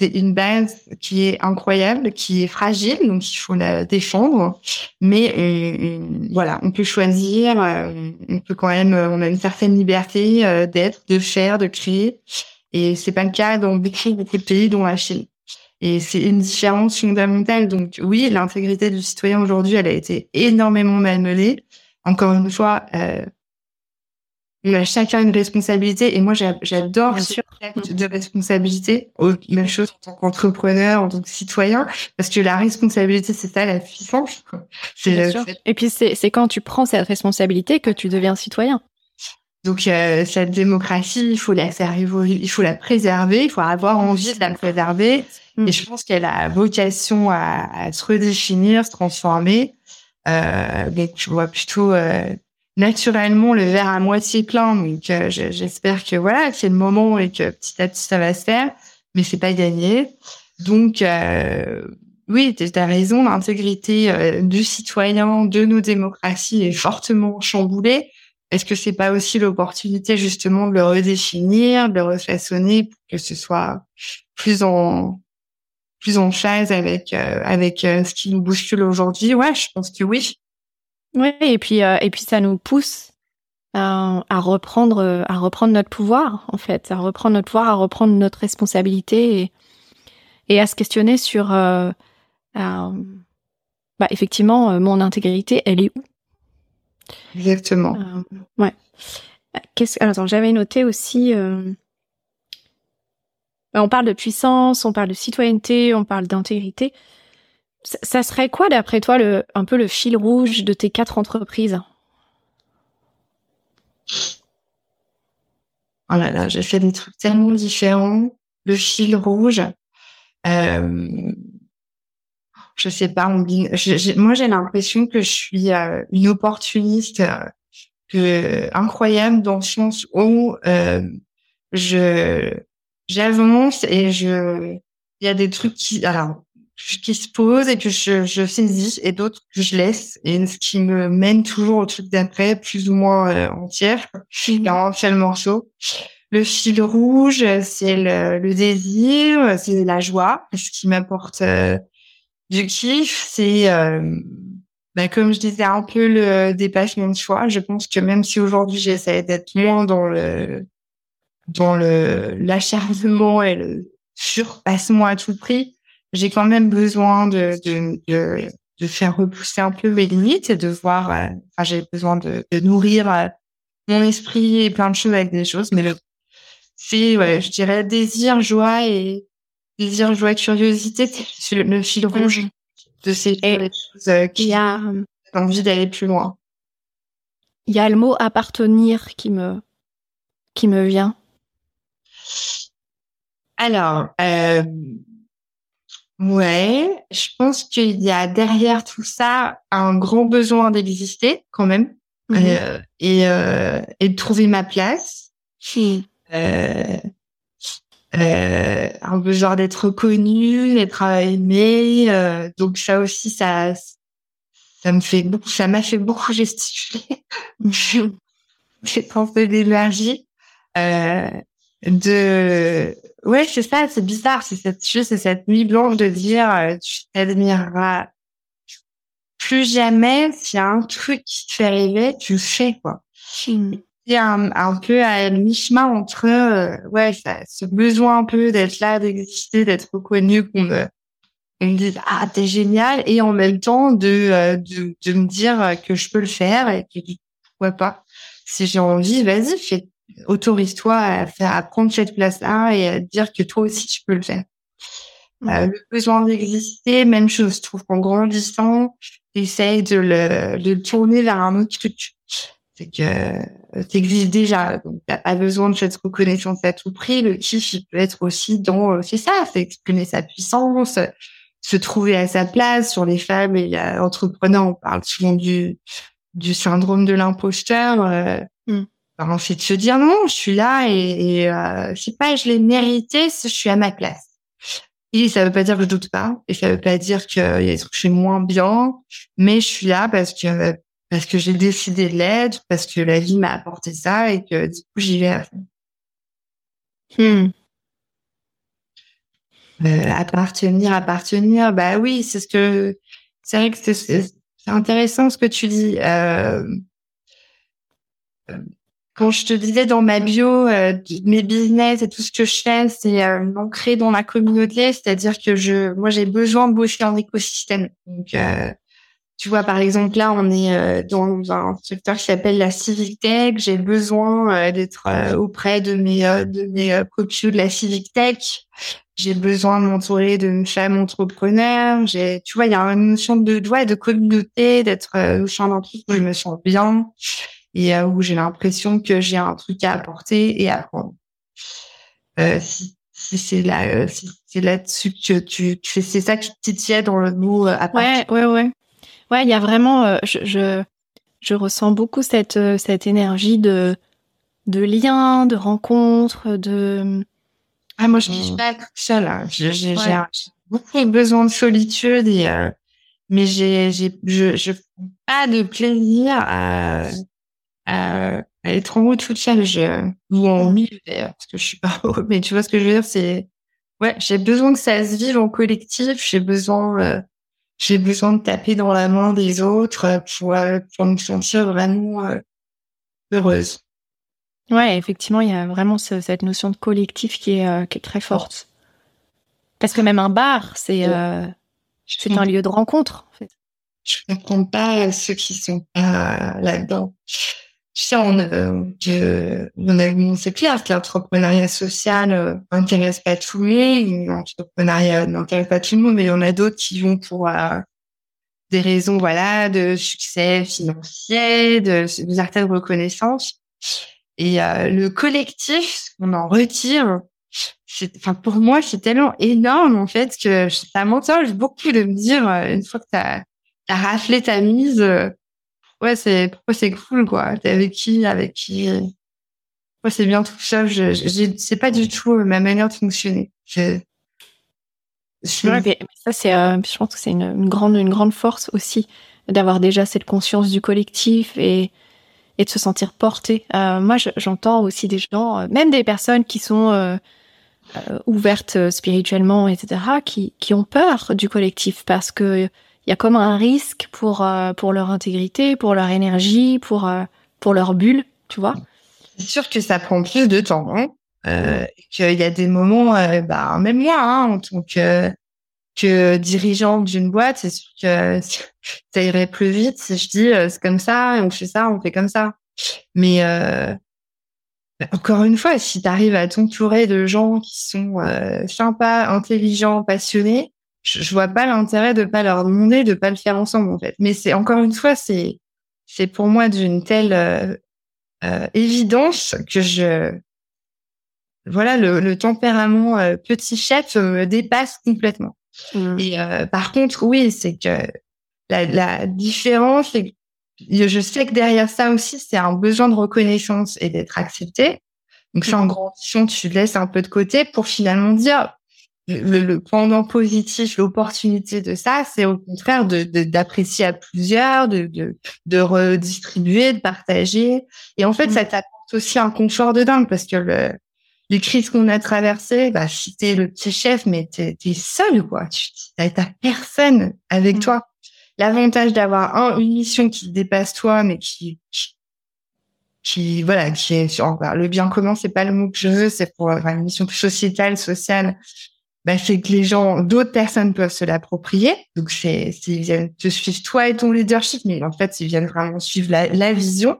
Speaker 2: une base qui est incroyable, qui est fragile, donc il faut la défendre. Mais euh, voilà, on peut choisir, euh, on peut quand même, on a une certaine liberté d'être, de faire, de créer. Et c'est pas le cas dans beaucoup, beaucoup de pays, dont la Chine. Et c'est une différence fondamentale. Donc oui, l'intégrité du citoyen aujourd'hui, elle a été énormément malmenée. Encore une fois, euh, on a chacun une responsabilité. Et moi, j'adore ce acte de responsabilité. Même chose en tant qu'entrepreneur, en tant que citoyen, parce que la responsabilité, c'est ça la puissance.
Speaker 1: Et puis c'est quand tu prends cette responsabilité que tu deviens citoyen.
Speaker 2: Donc euh, cette démocratie, il faut la faire évoluer, il faut la préserver, il faut avoir envie de la préserver. Mm. Et je pense qu'elle a vocation à, à, se redéfinir, se transformer. Euh, mais tu vois plutôt euh, naturellement le verre à moitié plein. Donc euh, j'espère que voilà, c'est le moment et que petit à petit ça va se faire, mais c'est pas gagné. Donc oui, tu as raison, l'intégrité du citoyen, de nos démocraties est fortement chamboulée. Est-ce que c'est pas aussi l'opportunité justement de le redéfinir, de le refaçonner pour que ce soit plus en plus en phase avec avec ce qui nous bouscule aujourd'hui? Ouais, je pense que oui.
Speaker 1: Oui, et puis et puis ça nous pousse à, reprendre à reprendre notre pouvoir en fait, à reprendre notre pouvoir, à reprendre notre responsabilité et, à se questionner sur euh, euh, bah, effectivement euh, mon intégrité, elle est où?
Speaker 2: Exactement.
Speaker 1: ouais. Qu'est-ce attends, j'avais noté aussi. Bah, on parle de puissance, on parle de citoyenneté, on parle d'intégrité. Ça, ça serait quoi, d'après toi, le, un peu le fil rouge de tes quatre entreprises?
Speaker 2: Oh là là, j'ai fait des trucs tellement différents. Le fil rouge, euh, je sais pas. moi, j'ai l'impression que je suis euh, une opportuniste euh, que, incroyable dans le sens où euh, je j'avance et je il y a des trucs qui alors qui se posent et que je, je saisis et d'autres que je laisse et ce qui me mène toujours au truc d'après plus ou moins euh, entière. Y a un seul morceau. Le fil rouge, c'est le, le, désir, c'est la joie, ce qui m'apporte du kiff. C'est, euh, bah, comme je disais, un peu le dépassement de soi. Je pense que même si aujourd'hui j'essaie d'être moins dans le dans le l'acharnement et le surpassement à tout prix, j'ai quand même besoin de, de, de, de, faire repousser un peu mes limites et de voir. Euh, enfin, j'ai besoin de, de nourrir mon esprit et plein de choses avec des choses, mais le c'est, ouais, je dirais, désir, joie et désir, joie, curiosité, c'est le, fil rouge de ces choses euh, qui a euh, envie d'aller plus loin.
Speaker 1: Il y a le mot appartenir qui me qui me vient.
Speaker 2: Alors, euh, ouais, je pense qu'il y a derrière tout ça un grand besoin d'exister quand même mhm. euh, et, euh, et de trouver ma place. Hmm euh, un besoin d'être connu, d'être aimé. Euh, donc ça aussi, ça, ça me fait beaucoup, ça m'a fait beaucoup gesticuler. J'ai peu d'énergie. Euh, de, ouais, c'est ça, c'est bizarre, c'est cette, c'est cette nuit blanche de dire, euh, tu t'admireras plus jamais s'il y a un truc qui te fait rêver, tu le fais, quoi. Hmm un, un peu à mi-chemin entre euh, ouais ça, ce besoin un peu d'être là, d'exister, d'être reconnu, qu'on me, on me dise ah t'es génial et en même temps de, euh, de, de me dire que je peux le faire et que pourquoi pas si j'ai envie vas-y fais autorise-toi à faire à prendre cette place-là et à dire que toi aussi tu peux le faire. Euh, le besoin d'exister, même chose. Je trouve qu'en grandissant, essaye de le, de le tourner vers un autre truc c'est que euh, tu existes déjà, donc t'as pas besoin de cette reconnaissance à tout prix. Le kiff, il peut être aussi dans, euh, c'est ça, c'est exprimer sa puissance, se trouver à sa place. Sur les femmes et entrepreneurs, on parle souvent du du syndrome de l'imposteur. Euh, mm. ben, de se dire non, je suis là et, et euh, je sais pas, je l'ai mérité, je suis à ma place. Et ça veut pas dire que je doute pas, et ça veut pas dire qu'il y a des trucs que je fais moins bien, mais je suis là parce que parce que j'ai décidé de l'aide, parce que la vie m'a apporté ça et que du coup j'y vais à. Hmm. Euh, appartenir, appartenir, bah oui, c'est ce que c'est vrai que c'est intéressant ce que tu dis. Euh, euh, quand je te disais dans ma bio, mes business et tout ce que je fais, c'est ancré dans la communauté, c'est-à-dire que je, moi, j'ai besoin de bosser en écosystème. Donc, tu vois, par exemple, là, on est euh, dans un secteur qui s'appelle la civic tech. J'ai besoin euh, d'être euh, auprès de mes de mes copieux de la civic tech. J'ai besoin de m'entourer de femmes entrepreneurs. J'ai, tu vois, il y a une notion de doigt de communauté, d'être au sein d'un truc où je me sens bien et où j'ai l'impression que j'ai un truc à apporter et à apprendre. si, c'est là, c'est là-dessus que tu, tu fais, c'est ça qui titille dans le mot.
Speaker 1: ouais, ouais, ouais. Ouais, il y a vraiment, euh, je, je, je, ressens beaucoup cette, euh, cette énergie de, de lien, de rencontre, de.
Speaker 2: Ah, moi, je ne suis pas toute seule. Hein. J'ai beaucoup besoin de solitude et euh, mais j'ai j'ai je je prends pas de plaisir à, à, être en haut toute seule je, ou en milieu d'ailleurs parce que je suis pas haut mais tu vois ce que je veux dire c'est ouais j'ai besoin que ça se vive en collectif j'ai besoin euh, j'ai besoin de taper dans la main des autres pour pour me sentir vraiment heureuse
Speaker 1: Ouais, effectivement, il y a vraiment cette notion de collectif qui est, euh, qui est très forte. Parce que même un bar, c'est euh, c'est un lieu de rencontre. En fait.
Speaker 2: Je comprends pas ceux qui sont pas là-dedans. Tu sais, on, euh, je, on a, c'est clair que l'entrepreneuriat social euh, intéresse pas tout le monde, l'entrepreneuriat n'intéresse pas tout le monde, mais il y en a d'autres qui vont pour euh, des raisons, voilà, de succès financier, de, de certaines reconnaissances. Et euh, le collectif, on en retire. Enfin, pour moi, c'est tellement énorme en fait que ça m'encourage beaucoup de me dire euh, une fois que t'as as raflé ta mise, euh, ouais, c'est cool quoi. T'es avec qui, avec qui? C'est bien tout ça. Je, je, c'est pas du tout ma manière de fonctionner. Je,
Speaker 1: ça c'est, je pense que c'est une, grande, une grande force aussi d'avoir déjà cette conscience du collectif et et de se sentir porté. Euh, moi, j'entends aussi des gens, euh, même des personnes qui sont euh, euh ouvertes euh, spirituellement, etc., qui, qui ont peur du collectif parce que il y a comme un risque pour pour leur intégrité, pour leur énergie, pour pour leur bulle, tu vois.
Speaker 2: C'est sûr que ça prend plus de temps. Hein euh, qu'il y a des moments, bah même moi, hein, en tant que que dirigeant d'une boîte, c'est sûr que ça irait plus vite si je dis euh, c'est comme ça, on fait ça, on fait comme ça. Mais euh, bah, encore une fois, si tu arrives à t'entourer de gens qui sont euh, sympas, intelligents, passionnés, je, je vois pas l'intérêt de pas leur demander de pas le faire ensemble en fait. Mais c'est encore une fois, c'est c'est pour moi d'une telle euh, euh évidence que je voilà le, le tempérament petit chef me dépasse complètement. Mmh. Et euh, par contre, oui, c'est que la, la différence, c'est je sais que derrière ça aussi, c'est un besoin de reconnaissance et d'être accepté. Donc, c'est en mmh. grandissant, tu laisses un peu de côté pour finalement dire le, le pendant positif, l'opportunité de ça, c'est au contraire de d'apprécier à plusieurs, de, de, de redistribuer, de partager. Et en fait, mmh. ça t'apporte aussi un confort de dingue parce que le, les crises qu'on a traversées, bah, si t'es le petit chef, mais t'es es seul, quoi. Tu t'as personne avec mm. toi. L'avantage d'avoir un, une mission qui dépasse toi, mais qui, qui, voilà, qui est sur, le bien commun, c'est pas le mot que je veux, c'est pour avoir une mission sociétale, sociale. Bah, c'est que les gens, d'autres personnes peuvent se l'approprier. Donc, c'est, ils viennent te suivre toi et ton leadership, mais en fait, ils viennent vraiment suivre la, la vision.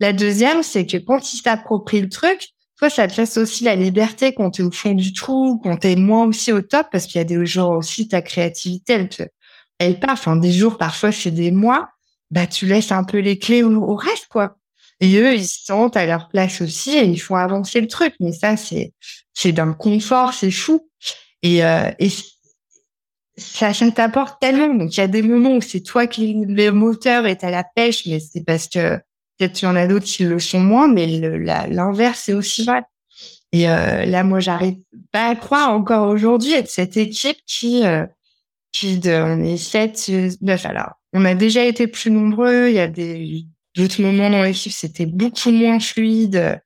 Speaker 2: La deuxième, c'est que quand ils s'approprient le truc, toi, ça te laisse aussi la liberté quand tu es au fond du trou, quand tu es moins aussi au top, parce qu'il y a des jours aussi, ta créativité, elle, te, elle part. Enfin, des jours, parfois, c'est des mois, bah, tu laisses un peu les clés au, reste, quoi. Et eux, ils se sentent à leur place aussi et ils font avancer le truc. Mais ça, c'est, c'est d'un confort, c'est fou. Et, euh, et ça, ça t'apporte tellement. Donc, il y a des moments où c'est toi qui le moteur et t'as la pêche, mais c'est parce que Peut-être qu'il y en a d'autres qui le sont moins, mais l'inverse c'est aussi vrai. Et euh, là, moi, j'arrive pas à croire encore aujourd'hui être cette équipe qui, euh, qui de, on est sept, neuf. Alors, on a déjà été plus nombreux. Il y a des d'autres moments dans l'équipe, c'était beaucoup moins fluide.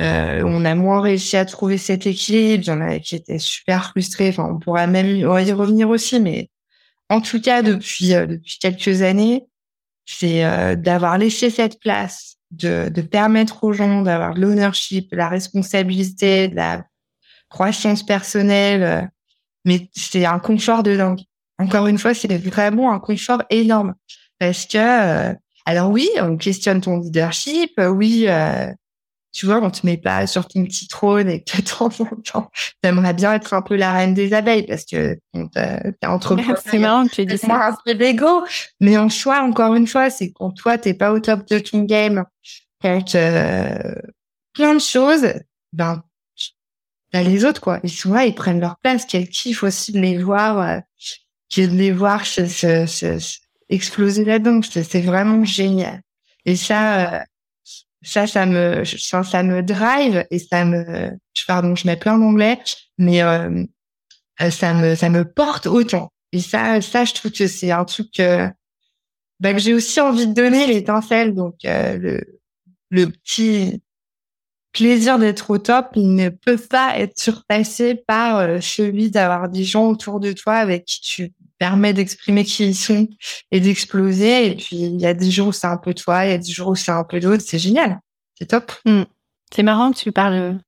Speaker 2: Euh, on a moins réussi à trouver cette équipe. Il y a qui étaient super frustrés. Enfin, on pourra même y revenir aussi, mais en tout cas, depuis euh, depuis quelques années, c'est euh, d'avoir laissé cette place, de, de permettre aux gens d'avoir l'ownership, la responsabilité, la croissance personnelle. Euh, mais c'est un confort de dingue. Encore une fois, c'est vraiment un confort énorme parce que, euh, alors oui, on questionne ton leadership, oui, tu vois, on te met pas sur ton petit trône et que de temps en temps, t'aimerais bien être un peu la reine des abeilles parce que t'es entrepreneur.
Speaker 1: C'est marrant que tu dis ça.
Speaker 2: un peu d'ego. Mais en choix, encore une fois, c'est quand toi, t'es pas au top de ton game, quand euh, plein de choses, ben, t'as les autres, quoi. Et souvent, ils prennent leur place. Quel kiff aussi de les voir, euh, de les voir se, se, se, exploser là-dedans. C'est vraiment génial. Et ça, euh, ça, ça me, ça, me drive et ça me, pardon, je mets plein d'anglais, mais euh, ça me ça me porte autant. Et ça, ça, je trouve que c'est un truc bah, que j'ai aussi envie de donner l'étincelle. Donc le le petit plaisir d'être au top, il ne peut pas être surpassé par euh, celui d'avoir des gens autour de toi avec qui tu permets d'exprimer qui ils sont et d'exploser. Et puis, il y a des jours où c'est un peu toi, il y a des jours où c'est un peu l'autre. C'est génial. C'est top.
Speaker 1: Hmm. C'est marrant que tu parles,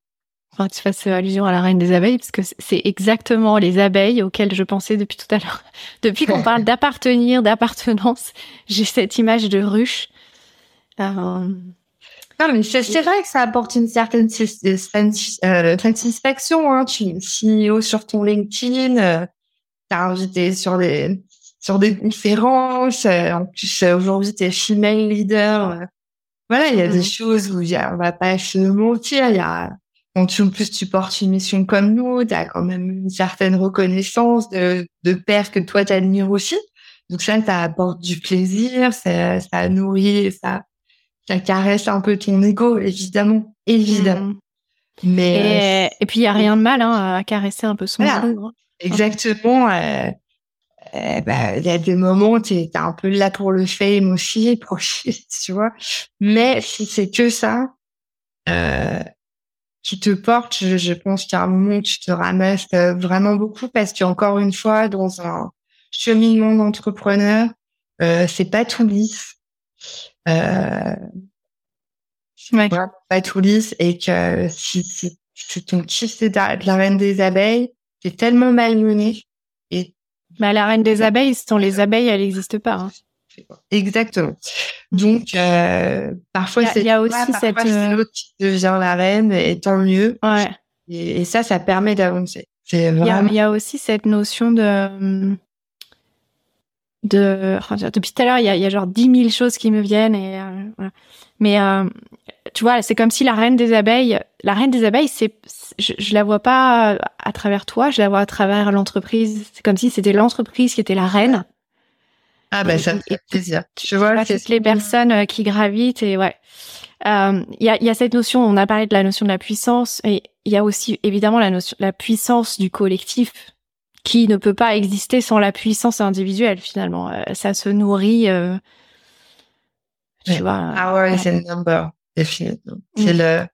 Speaker 1: enfin, que tu fasses allusion à la reine des abeilles, parce que c'est exactement les abeilles auxquelles je pensais depuis tout à l'heure. depuis qu'on parle d'appartenir, d'appartenance, j'ai cette image de ruche.
Speaker 2: Euh, non, mais c'est vrai que ça apporte une certaine euh, satisfaction. Hein. Tu CEO sur ton LinkedIn, euh, t'as invité sur des sur des conférences. Euh, en plus, aujourd'hui, t'es female leader. voilà, il y a des choses où y a, on va pas se mentir. Il y a quand tu, en plus tu portes une mission comme nous, t'as quand même une certaine reconnaissance de de père que toi t'admires aussi. Donc ça, ça apporte du plaisir, ça, ça nourrit, ça ça caresse un peu ton ego, évidemment, évidemment. Mm.
Speaker 1: Mais et, euh, puis il y a rien de mal hein, à caresser un peu son ego.
Speaker 2: Exactement. Euh, euh, bah, il y a des moments où tu es un peu là pour le fame aussi, pour tu vois. Mais si c'est que ça qui te porte, je, pense qu'il y a un moment où tu te ramasses vraiment beaucoup parce qu'encore une fois, dans un cheminement d'entrepreneur, c'est pas tout lisse. Euh, ouais. pas tout lisse et que si, si, si ton kiff c'est de la reine des abeilles, c'est tellement malmené. Et
Speaker 1: bah, la reine des abeilles, sans les abeilles, elle n'existe pas. Hein.
Speaker 2: Exactement. Donc euh, parfois c'est
Speaker 1: il y a aussi cette
Speaker 2: euh, l'autre qui devient la reine et tant mieux.
Speaker 1: Ouais.
Speaker 2: Et, et ça, ça permet d'avancer.
Speaker 1: C'est vraiment... il, y a, aussi cette notion de de depuis tout à l'heure il y a, y a, genre dix mille choses qui me viennent et euh, mais euh, tu vois c'est comme si la reine des abeilles la reine des abeilles c'est je, je, la vois pas à travers toi je la vois à travers l'entreprise. C'est comme si c'était l'entreprise qui était la reine.
Speaker 2: Ah ben ça me fait plaisir. je vois
Speaker 1: toutes les personnes euh, qui gravitent et ouais. Il y, a, y a cette notion on a parlé de la notion de la puissance et il y a aussi évidemment la notion la puissance du collectif qui ne peut pas exister sans la puissance individuelle finalement. Euh, ça se nourrit. Euh,
Speaker 2: tu vois. Power is in number, Mm. C'est le,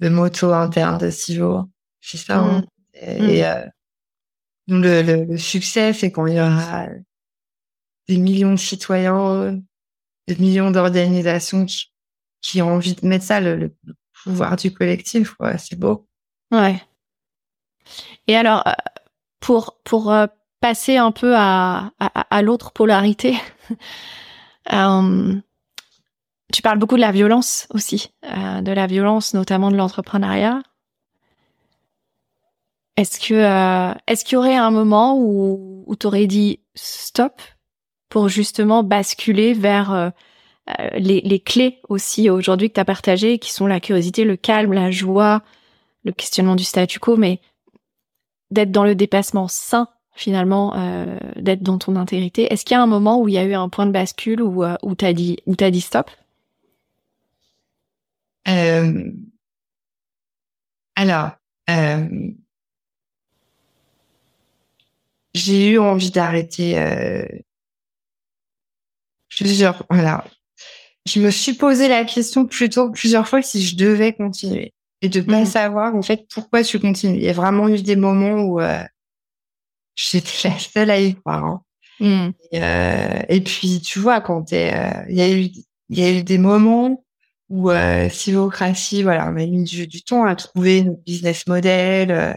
Speaker 2: le motto interne de Sivo. C'est ça. Hein. Et, euh, le, le, le, succès, c'est quand il y aura des millions de citoyens, des millions d'organisations qui, qui ont envie de mettre ça, le, le pouvoir du collectif. Ouais, c'est beau.
Speaker 1: Ouais. Et alors, euh, pour pour euh, passer un peu à, à, l'autre polarité. euh, tu parles beaucoup de la violence aussi, euh, de la violence notamment de l'entrepreneuriat. Est-ce que euh, est-ce qu'il y aurait un moment où, tu aurais dit stop pour justement basculer vers les, les, clés aussi aujourd'hui que tu as partagées, qui sont la curiosité, le calme, la joie, le questionnement du statu quo, mais d'être dans le dépassement sain finalement, euh, d'être dans ton intégrité? Est-ce qu'il y a un moment où il y a eu un point de bascule où, euh, où t'as dit où t'as dit stop?
Speaker 2: Euh, Alors, euh, j'ai eu envie d'arrêter euh, plusieurs. Voilà, je me suis posé la question plutôt plusieurs fois si je devais continuer et de pas mmh. savoir en fait pourquoi tu continues. Il y a vraiment eu des moments où euh, j'étais la seule à y croire. Hein. Mmh. Et, euh, et, puis tu vois quand euh, il y a eu il y a eu des moments où euh, Silocratie, voilà, on a mis du, temps à trouver notre business model. Euh,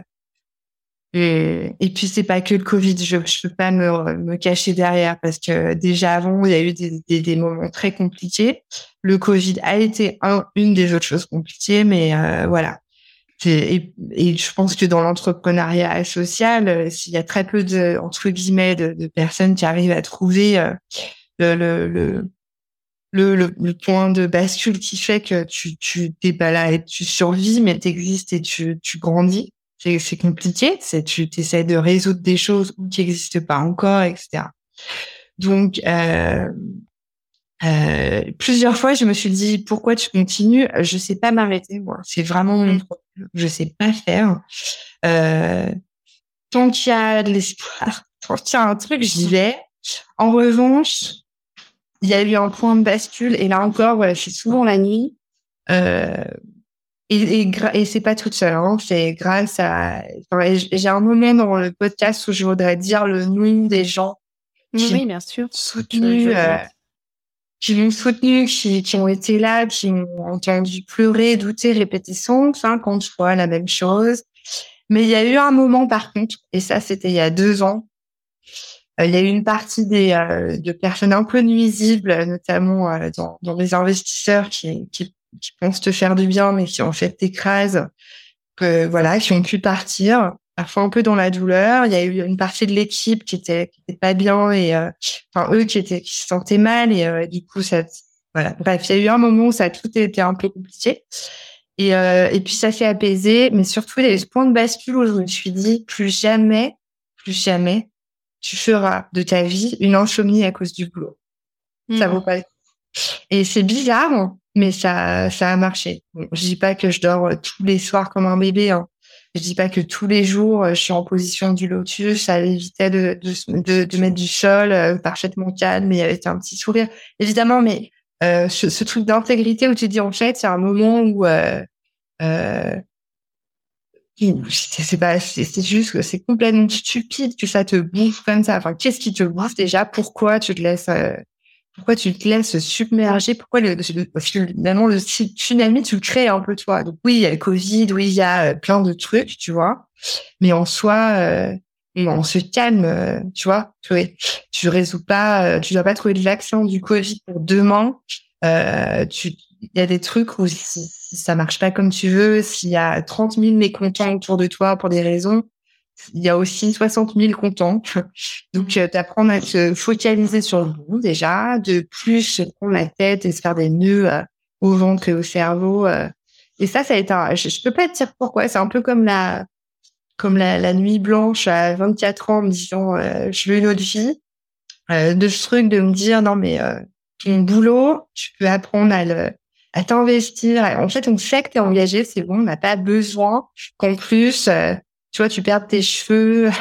Speaker 2: et, et, puis c'est pas que le Covid, je je peux pas me, me cacher derrière parce que déjà avant il y a eu des, des, des moments très compliqués. Le Covid a été un, une des autres choses compliquées, mais euh, voilà. Et, et, je pense que dans l'entrepreneuriat social, euh, s'il y a très peu de entre guillemets de, de personnes qui arrivent à trouver euh, le, le, le, le, le, point de bascule qui fait que tu tu t'es pas là et tu survis, mais tu existes et tu tu grandis c'est compliqué. C'est tu essaies de résoudre des choses qui n'existent pas encore, etc. Donc euh, euh, plusieurs fois, je me suis dit pourquoi tu continues? Je sais pas m'arrêter. Moi, c'est vraiment mon mmh. problème. Je sais pas faire. Euh, tant qu'il y a de l'espoir, tant qu'il y a un truc, j'y vais. En revanche, il y a eu un point de bascule et là encore, voilà, je suis souvent la nuit. Euh, et, et, et c'est pas toute seule, hein, c'est grâce à. J'ai un moment dans le podcast où je voudrais dire le nom des gens
Speaker 1: qui oui, bien sûr.
Speaker 2: soutenu, euh, qui m'ont soutenu, qui, qui ont été là, qui m'ont entendu pleurer, douter, répéter 50 fois la même chose. Mais il y a eu un moment par contre, et ça c'était il y a deux ans, il y a eu une partie des euh, de personnes un peu nuisibles, notamment euh, dans, dans les investisseurs qui, qui, qui, pensent te faire du bien, mais qui en fait t'écrasent, que voilà, qui ont pu partir, parfois un peu dans la douleur. Il y a eu une partie de l'équipe qui était, qui était pas bien et enfin eux qui étaient qui se sentaient mal et du coup ça voilà. Bref, il y a eu un moment où ça a tout été un peu compliqué. Et, et puis ça s'est apaisé, mais surtout il y a eu ce point de bascule où je me suis dit plus jamais, plus jamais tu feras de ta vie une insomnie à cause du boulot. Ça vaut mm. pas. Et c'est bizarre, mais ça, ça a marché. je dis pas que je dors euh, tous les soirs comme un bébé. Hein. Je dis pas que tous les jours euh, je suis en position du lotus. Ça évitait de, de, de, mettre du sol euh, parfaitement calme, mais avec un petit sourire. Évidemment, mais euh, ce, ce, truc d'intégrité où tu dis en fait, c'est un moment où euh, c'est pas, c'est juste que c'est complètement stupide que ça te bouffe comme ça. Enfin, qu'est-ce qui te bouffe déjà? Pourquoi tu te laisses, euh, pourquoi tu te laisses submerger? Pourquoi le, finalement le tsunami tu le crées un peu toi? Donc oui, il y a le Covid, oui, il y a euh, plein de trucs, tu vois. Mais en soi, euh, on se calme, tu vois. Tu, résous pas, tu dois pas trouver de vaccin du Covid pour demain. tu il y a des trucs où si, ça marche pas comme tu veux, s'il y a 30 000 mécontents autour de toi pour des raisons, il y a aussi 60 000 contents. Donc, euh, d'apprendre à te focaliser sur le bout déjà, de plus prendre la tête et se faire des nœuds euh, au ventre et au cerveau. Euh. Et ça, ça a été un... je, peux pas te dire pourquoi. C'est un peu comme la, comme la, la, nuit blanche à 24 ans, en me disant, je veux une autre vie. de ce truc de me dire, non, mais ton boulot, tu peux apprendre à le, à t'investir. En fait, on sait que t'es engagé, c'est bon, on n'a pas besoin qu'en plus, euh, tu vois, tu perds tes cheveux.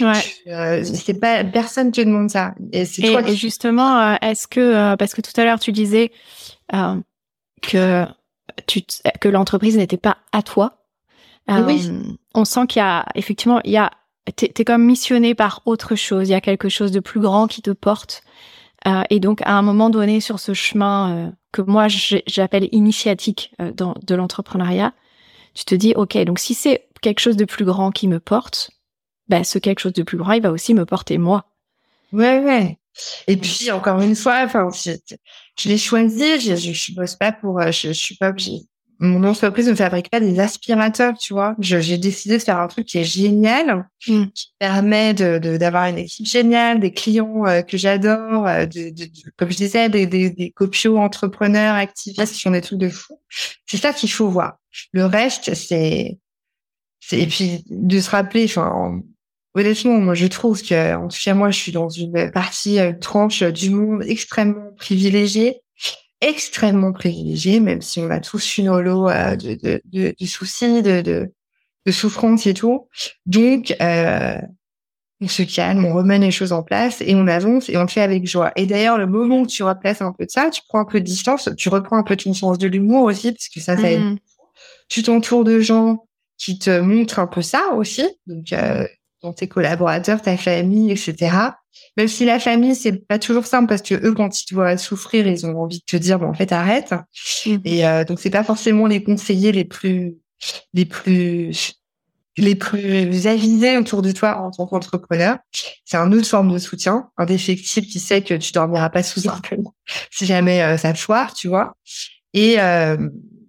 Speaker 2: Ouais. Euh, c'est pas personne te demande ça.
Speaker 1: Et, c'est toi et justement, euh, est-ce que parce que tout à l'heure tu disais que tu que l'entreprise n'était pas à toi. oui. On sent qu'il y a effectivement il y a t'es es comme missionné par autre chose. Il y a quelque chose de plus grand qui te porte. Euh, et donc, à un moment donné, sur ce chemin euh, que moi j'appelle initiatique euh, dans, de l'entrepreneuriat, tu te dis, ok, donc si c'est quelque chose de plus grand qui me porte, bah, ce quelque chose de plus grand, il va aussi me porter moi.
Speaker 2: Ouais, ouais. Et puis encore une fois, enfin, je, je l'ai choisi. Je, je, je, bosse pas pour, je, je suis pas obligée mon entreprise ne fabrique pas des aspirateurs, tu vois. J'ai décidé de faire un truc qui est génial, mm. qui permet de d'avoir une équipe géniale, des clients euh, que j'adore, euh, de, de, comme je disais, des, des, des copios entrepreneurs, activistes qui font des trucs de fou. C'est ça qu'il faut voir. Le reste, c'est et puis de se rappeler. Enfin, honnêtement, moi, je trouve que, en tout cas, moi, je suis dans une partie, une tranche du monde extrêmement privilégiée extrêmement privilégié, même si on a tous une holo euh, de, de, de, de, soucis, de, de, de souffrance et tout. Donc, euh, on se calme, on remet les choses en place et on avance et on le fait avec joie. Et d'ailleurs, le moment où tu replaces un peu de ça, tu prends un peu de distance, tu reprends un peu ton sens de l'humour aussi, parce que ça, ça aide. Mmh. Tu t'entoures de gens qui te montrent un peu ça aussi, donc euh, dans tes collaborateurs, ta famille, etc. Même si la famille, c'est pas toujours simple parce que eux, quand ils te voient souffrir, ils ont envie de te dire, bon, en fait, arrête. Mmh. Et euh, donc, c'est pas forcément les conseillers les plus, les plus, les plus avisés autour de toi en tant qu'entrepreneur. C'est un autre forme de soutien, un défectif qui sait que tu dormiras pas sous un pont si jamais euh, ça foire, tu vois. Et euh,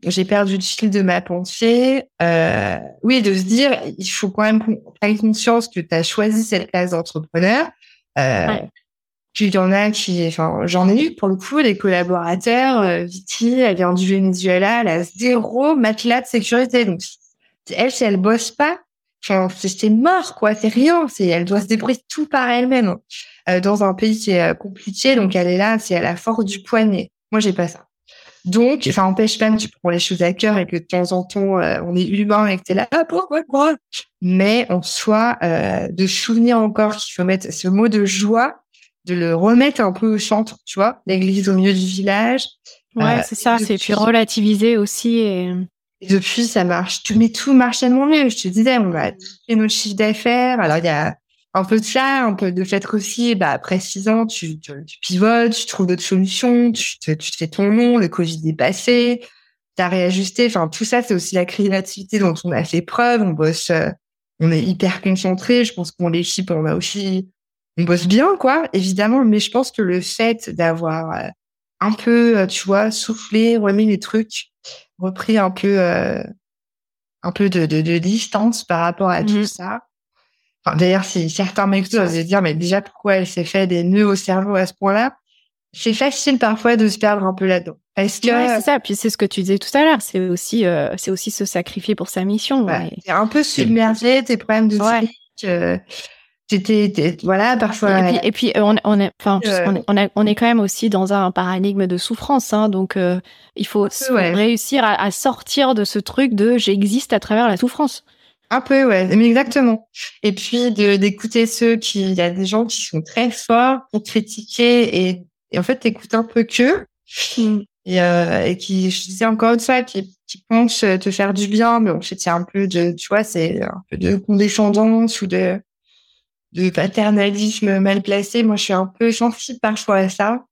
Speaker 2: j'ai perdu le fil de ma pensée. Euh, oui, de se dire, il faut quand même prendre conscience que tu as choisi cette place d'entrepreneur euh, Puis il y en a qui, enfin, j'en ai eu pour le coup des collaborateurs. Euh, Viti, elle vient du Venezuela, elle a zéro matelas de sécurité. Donc elle, si elle bosse pas, enfin, c'est mort quoi, c'est rien. C'est, elle doit se débrouiller tout par elle-même euh, dans un pays qui est euh, compliqué. Donc elle est là, c'est à la force du poignet. Moi, j'ai pas ça. Donc, ça empêche pas que tu prends les choses à cœur et que de temps en temps, euh, on est humain et que t'es là, ah, pourquoi, quoi Mais en soi, euh, de souvenir encore qu'il faut mettre ce mot de joie, de le remettre un peu au centre, tu vois, l'église au milieu du village.
Speaker 1: Ouais, c'est ça, c'est puis relativiser aussi et...
Speaker 2: depuis, ça marche. Tu mets tout marche tellement mieux. Je te disais, on va faire notre chiffre d'affaires. Alors, il y a un peu de ça, un peu de fait aussi, bah, après six ans, tu, tu, pivotes, tu trouves d'autres solutions, tu, tu, fais ton nom, le Covid est passé, t'as réajusté. Enfin, tout ça, c'est aussi la créativité dont on a fait preuve. On bosse, euh, on est hyper concentré. Je pense qu'on l'équipe, on a aussi, on bosse bien, quoi, évidemment. Mais je pense que le fait d'avoir euh, un peu, euh, tu vois, soufflé, remis les trucs, repris un peu, un peu de, de, de, distance par rapport à tout mmh. D'ailleurs, si certains m'écoutent, je vais dire, mais déjà, pourquoi elle s'est fait des nœuds au cerveau à ce point-là? C'est facile parfois de se perdre un peu là-dedans.
Speaker 1: Est-ce que c'est ça Puis c'est ce que tu disais tout à l'heure. C'est aussi, euh, c'est aussi se sacrifier pour sa mission.
Speaker 2: Ouais. T'es un peu submergé, tes problèmes de ouais. euh, t'étais, voilà, parfois.
Speaker 1: Et puis, et puis on, on, est, enfin, on, est, on, est, on est quand même aussi dans un paradigme de souffrance. Hein, donc, euh, il faut réussir à, à, sortir de ce truc de j'existe à travers la souffrance.
Speaker 2: Un peu, ouais, mais exactement. Et puis d'écouter ceux qui, il y a des gens qui sont très forts pour critiquer et, et en fait t'écoutes un peu que mm. et, euh, et qui, je disais encore une fois, qui, qui pensent te faire du bien, mais en fait c'est un peu de, tu vois, c'est un peu de condescendance ou de de paternalisme mal placé. Moi, je suis un peu sensible parfois à ça.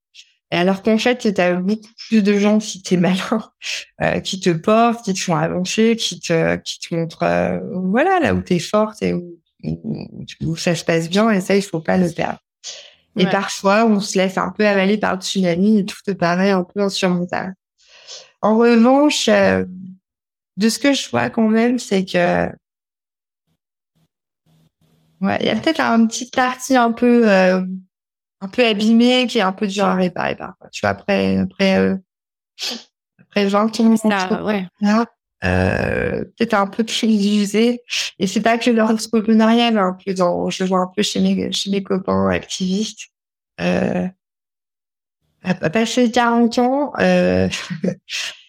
Speaker 2: Et alors qu'en fait, tu as beaucoup plus de gens qui t'es malin, euh, qui te portent, qui te font avancer, qui te, qui te montrent, euh, voilà, là où tu es forte et où, où, ça se passe bien. Et ça, il faut pas le perdre. Et parfois, on se laisse un peu avaler par le tsunami et tout te paraît un peu insurmontable. En revanche, euh, de ce que je vois quand même, c'est que ouais, il y a peut-être un petit parti un peu euh, un peu abîmé, qui est un peu dur à réparer. Tu vois, après, après, euh, après 20 ans,
Speaker 1: ça, ouais.
Speaker 2: euh, peut-être un peu plus usé. Et c'est pas que l'entrepreneuriat, un peu dans, je le vois un peu chez mes, chez mes copains activistes. Euh, à passer 40 ans, euh...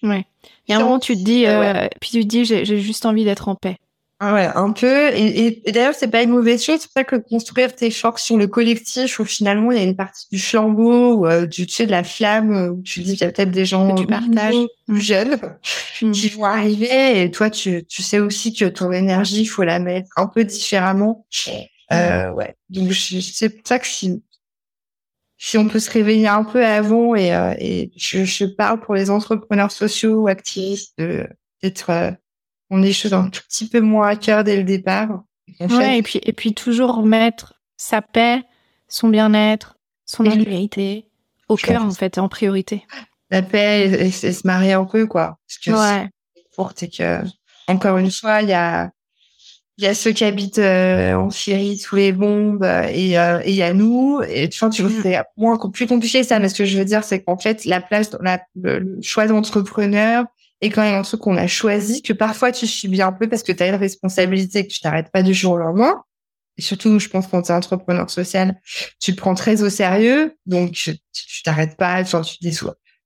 Speaker 1: ouais. Il y a un moment, tu te dis, euh, puis tu te dis, j'ai juste envie d'être en paix.
Speaker 2: Ah ouais, un peu. Et, et, d'ailleurs, c'est pas une mauvaise chose. C'est pour ça que construire tes forces sur le collectif, où finalement, il y a une partie du flambeau, ou, euh, du, tu sais, de la flamme, où tu dis qu'il y a peut-être des gens
Speaker 1: tu partages.
Speaker 2: plus jeunes mm. qui vont arriver. Et toi, tu, tu sais aussi que ton énergie, il faut la mettre un peu différemment. Euh, ouais. Donc, c'est pour ça que si, si on peut se réveiller un peu avant, et, euh, et je, je parle pour les entrepreneurs sociaux ou activistes, d'être euh, on est choses un tout petit peu moins à cœur dès le départ.
Speaker 1: ouais, et puis, et puis toujours mettre sa paix, son bien-être, son sécurité au cœur, en fait, en priorité.
Speaker 2: La paix et, se marier un peu, quoi. Parce que
Speaker 1: ouais.
Speaker 2: c'est que, encore une fois, il y a, il y a ceux qui habitent euh, en Syrie sous les bombes et euh, il y a nous et tu vois tu vois mm. c'est moins plus compliqué ça mais ce que je veux dire c'est qu'en fait la place la, le choix d'entrepreneur et quand a un truc qu'on a choisi, que parfois tu subis un peu parce que tu as une responsabilité que tu t'arrêtes pas du jour au lendemain. Et surtout, je pense quand tu es entrepreneur social, tu le prends très au sérieux, donc tu t'arrêtes pas, tu.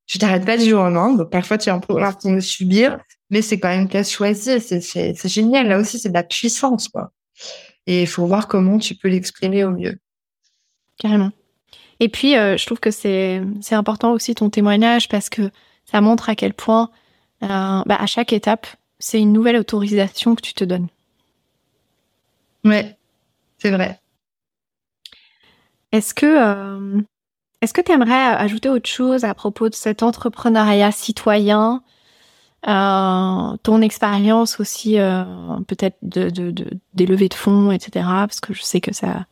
Speaker 2: Tu t'arrêtes pas du jour au lendemain, donc parfois tu es un peu train de subir, mais c'est quand même une place choisie, c'est, génial. Là aussi, c'est de la puissance, quoi. Et il faut voir comment tu peux l'exprimer au mieux.
Speaker 1: Carrément. Et puis, euh, je trouve que c'est, important aussi ton témoignage parce que ça montre à quel point bah, à chaque étape, c'est une nouvelle autorisation que tu te donnes.
Speaker 2: Ouais, c'est vrai.
Speaker 1: Est-ce que euh, est-ce que tu aimerais ajouter autre chose à propos de cet entrepreneuriat citoyen, euh, ton expérience aussi euh, peut-être de, de, de, des levées de fonds, etc. Parce que je sais que ça,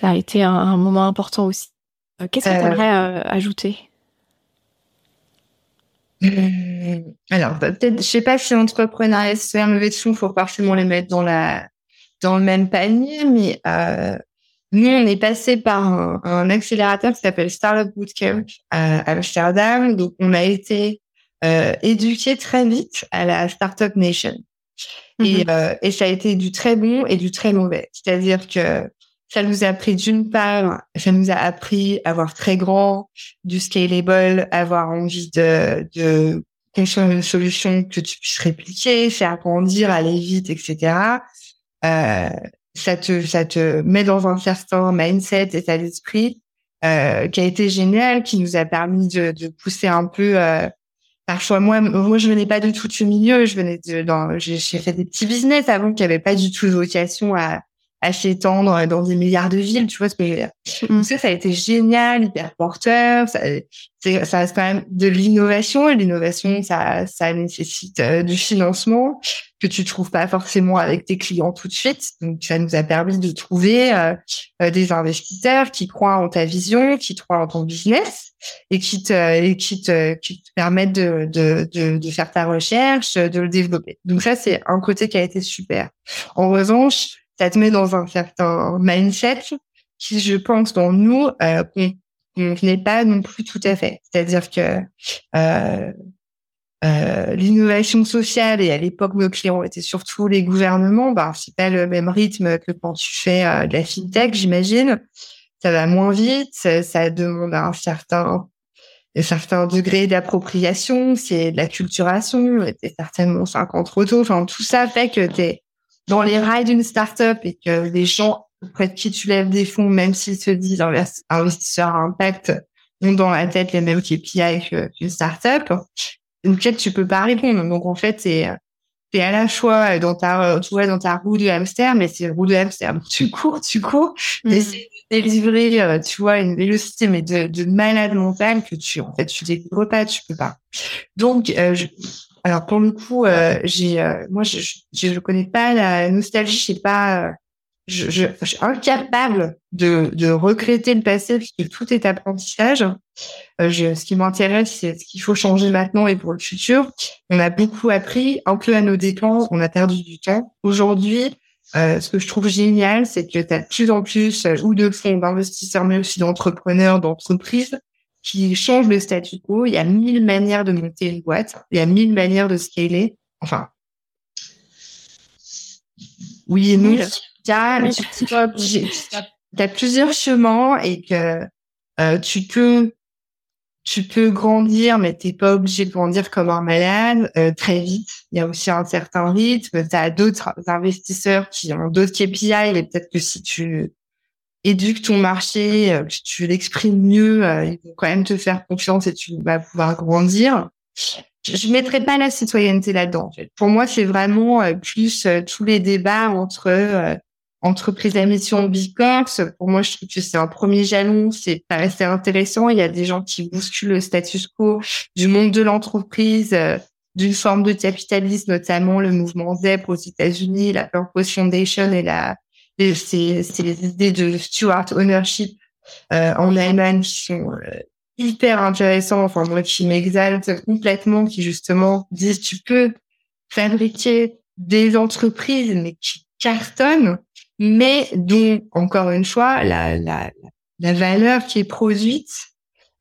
Speaker 1: ça a été un, un moment important aussi. Euh, qu'est-ce que tu aimerais ajouter?
Speaker 2: Mmh. Alors, bah, peut-être, je sais pas si entrepreneuriat c'est un mauvais de fonds, faut forcément les mettre dans la, dans le même panier, mais euh, nous, on est passé par un, accélérateur qui s'appelle Startup Bootcamp à, Amsterdam. Donc, on a été euh, éduqué très vite à la Startup Nation. Et, mmh euh, et ça a été du très bon et du très mauvais. C'est-à-dire que ça nous a appris d'une part, ça nous a appris à voir très grand, du scalable, avoir envie de, de construire une solution que tu puisses répliquer, faire grandir, aller vite, etc. Euh, ça te, ça te met dans un certain mindset, état d'esprit, euh, qui a été génial, qui nous a permis de, de pousser un peu. Euh, parfois, moi, moi, je venais pas du tout du milieu. Je venais de, j'ai fait des petits business avant qui n'avaient pas du tout vocation à à s'étendre dans des milliards de villes, tu vois ce que je veux dire. Mm. Ça, ça a été génial, hyper porteur, ça, ça reste quand même de l'innovation, et l'innovation, ça, ça nécessite euh, du financement que tu trouves pas forcément avec tes clients tout de suite. Donc, ça nous a permis de trouver euh, euh, des investisseurs qui croient en ta vision, qui croient en ton business et qui te, et qui te, qui te permettent de, de, de, de faire ta recherche, de le développer. Donc ça, c'est un côté qui a été super. En revanche, ça te met dans un certain mindset qui, je pense, dans nous, euh, n'est pas non plus tout à fait. C'est-à-dire que euh, euh, l'innovation sociale et à l'époque nos clients étaient surtout les gouvernements. Ben c'est pas le même rythme que quand tu fais euh, de la fintech, j'imagine. Ça va moins vite, ça, ça demande un certain un certain degré d'appropriation, c'est de la culturation, t'es certainement 50 autos, enfin tout ça fait que t'es dans les rails d'une startup et que les gens auprès de qui tu lèves des fonds, même s'ils se disent investisseurs à impact, ont dans la tête les mêmes KPI qu'une startup, fait, tu peux pas répondre. Donc en fait, c'est c'est à la fois dans ta tu vois dans ta roue de hamster, mais c'est roue de hamster. Tu cours, tu cours, mmh. de délivrer, euh, tu vois, une vélocité mais de, de malade mental que tu en fait tu découvres pas, tu peux pas. Donc euh, je, alors pour le coup, euh, j'ai, euh, moi, je, je, je, connais pas la nostalgie, je sais pas, euh, je, je, je, suis incapable de, de regretter le passé parce que tout est apprentissage. Je, ce qui m'intéresse, c'est ce qu'il faut changer maintenant et pour le futur. On a beaucoup appris, un peu à nos dépenses, on a perdu du temps. Aujourd'hui, ce que je trouve génial, c'est que tu as de plus en plus ou de fonds d'investisseurs, mais aussi d'entrepreneurs, d'entreprises qui change le statu quo. Il y a mille manières de monter une boîte. Il y a mille manières de scaler. Enfin, oui et non. Tu as, plusieurs chemins et que euh, tu peux tu peux grandir, mais t'es pas obligé de grandir comme un malade euh, très vite. Il y a aussi un certain rythme. Tu as d'autres investisseurs qui ont d'autres KPI, et peut-être que si tu éduque ton marché, euh, tu l'exprimes mieux, euh, ils vont quand même te faire confiance et tu vas pouvoir grandir. Je ne mettrais pas la citoyenneté là-dedans. En fait. Pour moi, c'est vraiment euh, plus tous les débats entre entreprises à mission Bicorps. Pour moi, je trouve que c'est un premier jalon. C'est assez intéressant. Il y a des gens qui bousculent le status quo du monde de l'entreprise, d'une forme de capitalisme, notamment le mouvement ZEP aux États-Unis, la Purpose Foundation et la c'est les idées de steward ownership euh, en Allemagne qui sont euh, hyper intéressantes, enfin moi qui m'exalte complètement, qui justement disent tu peux fabriquer des entreprises mais qui cartonnent, mais dont encore une fois la la la valeur qui est produite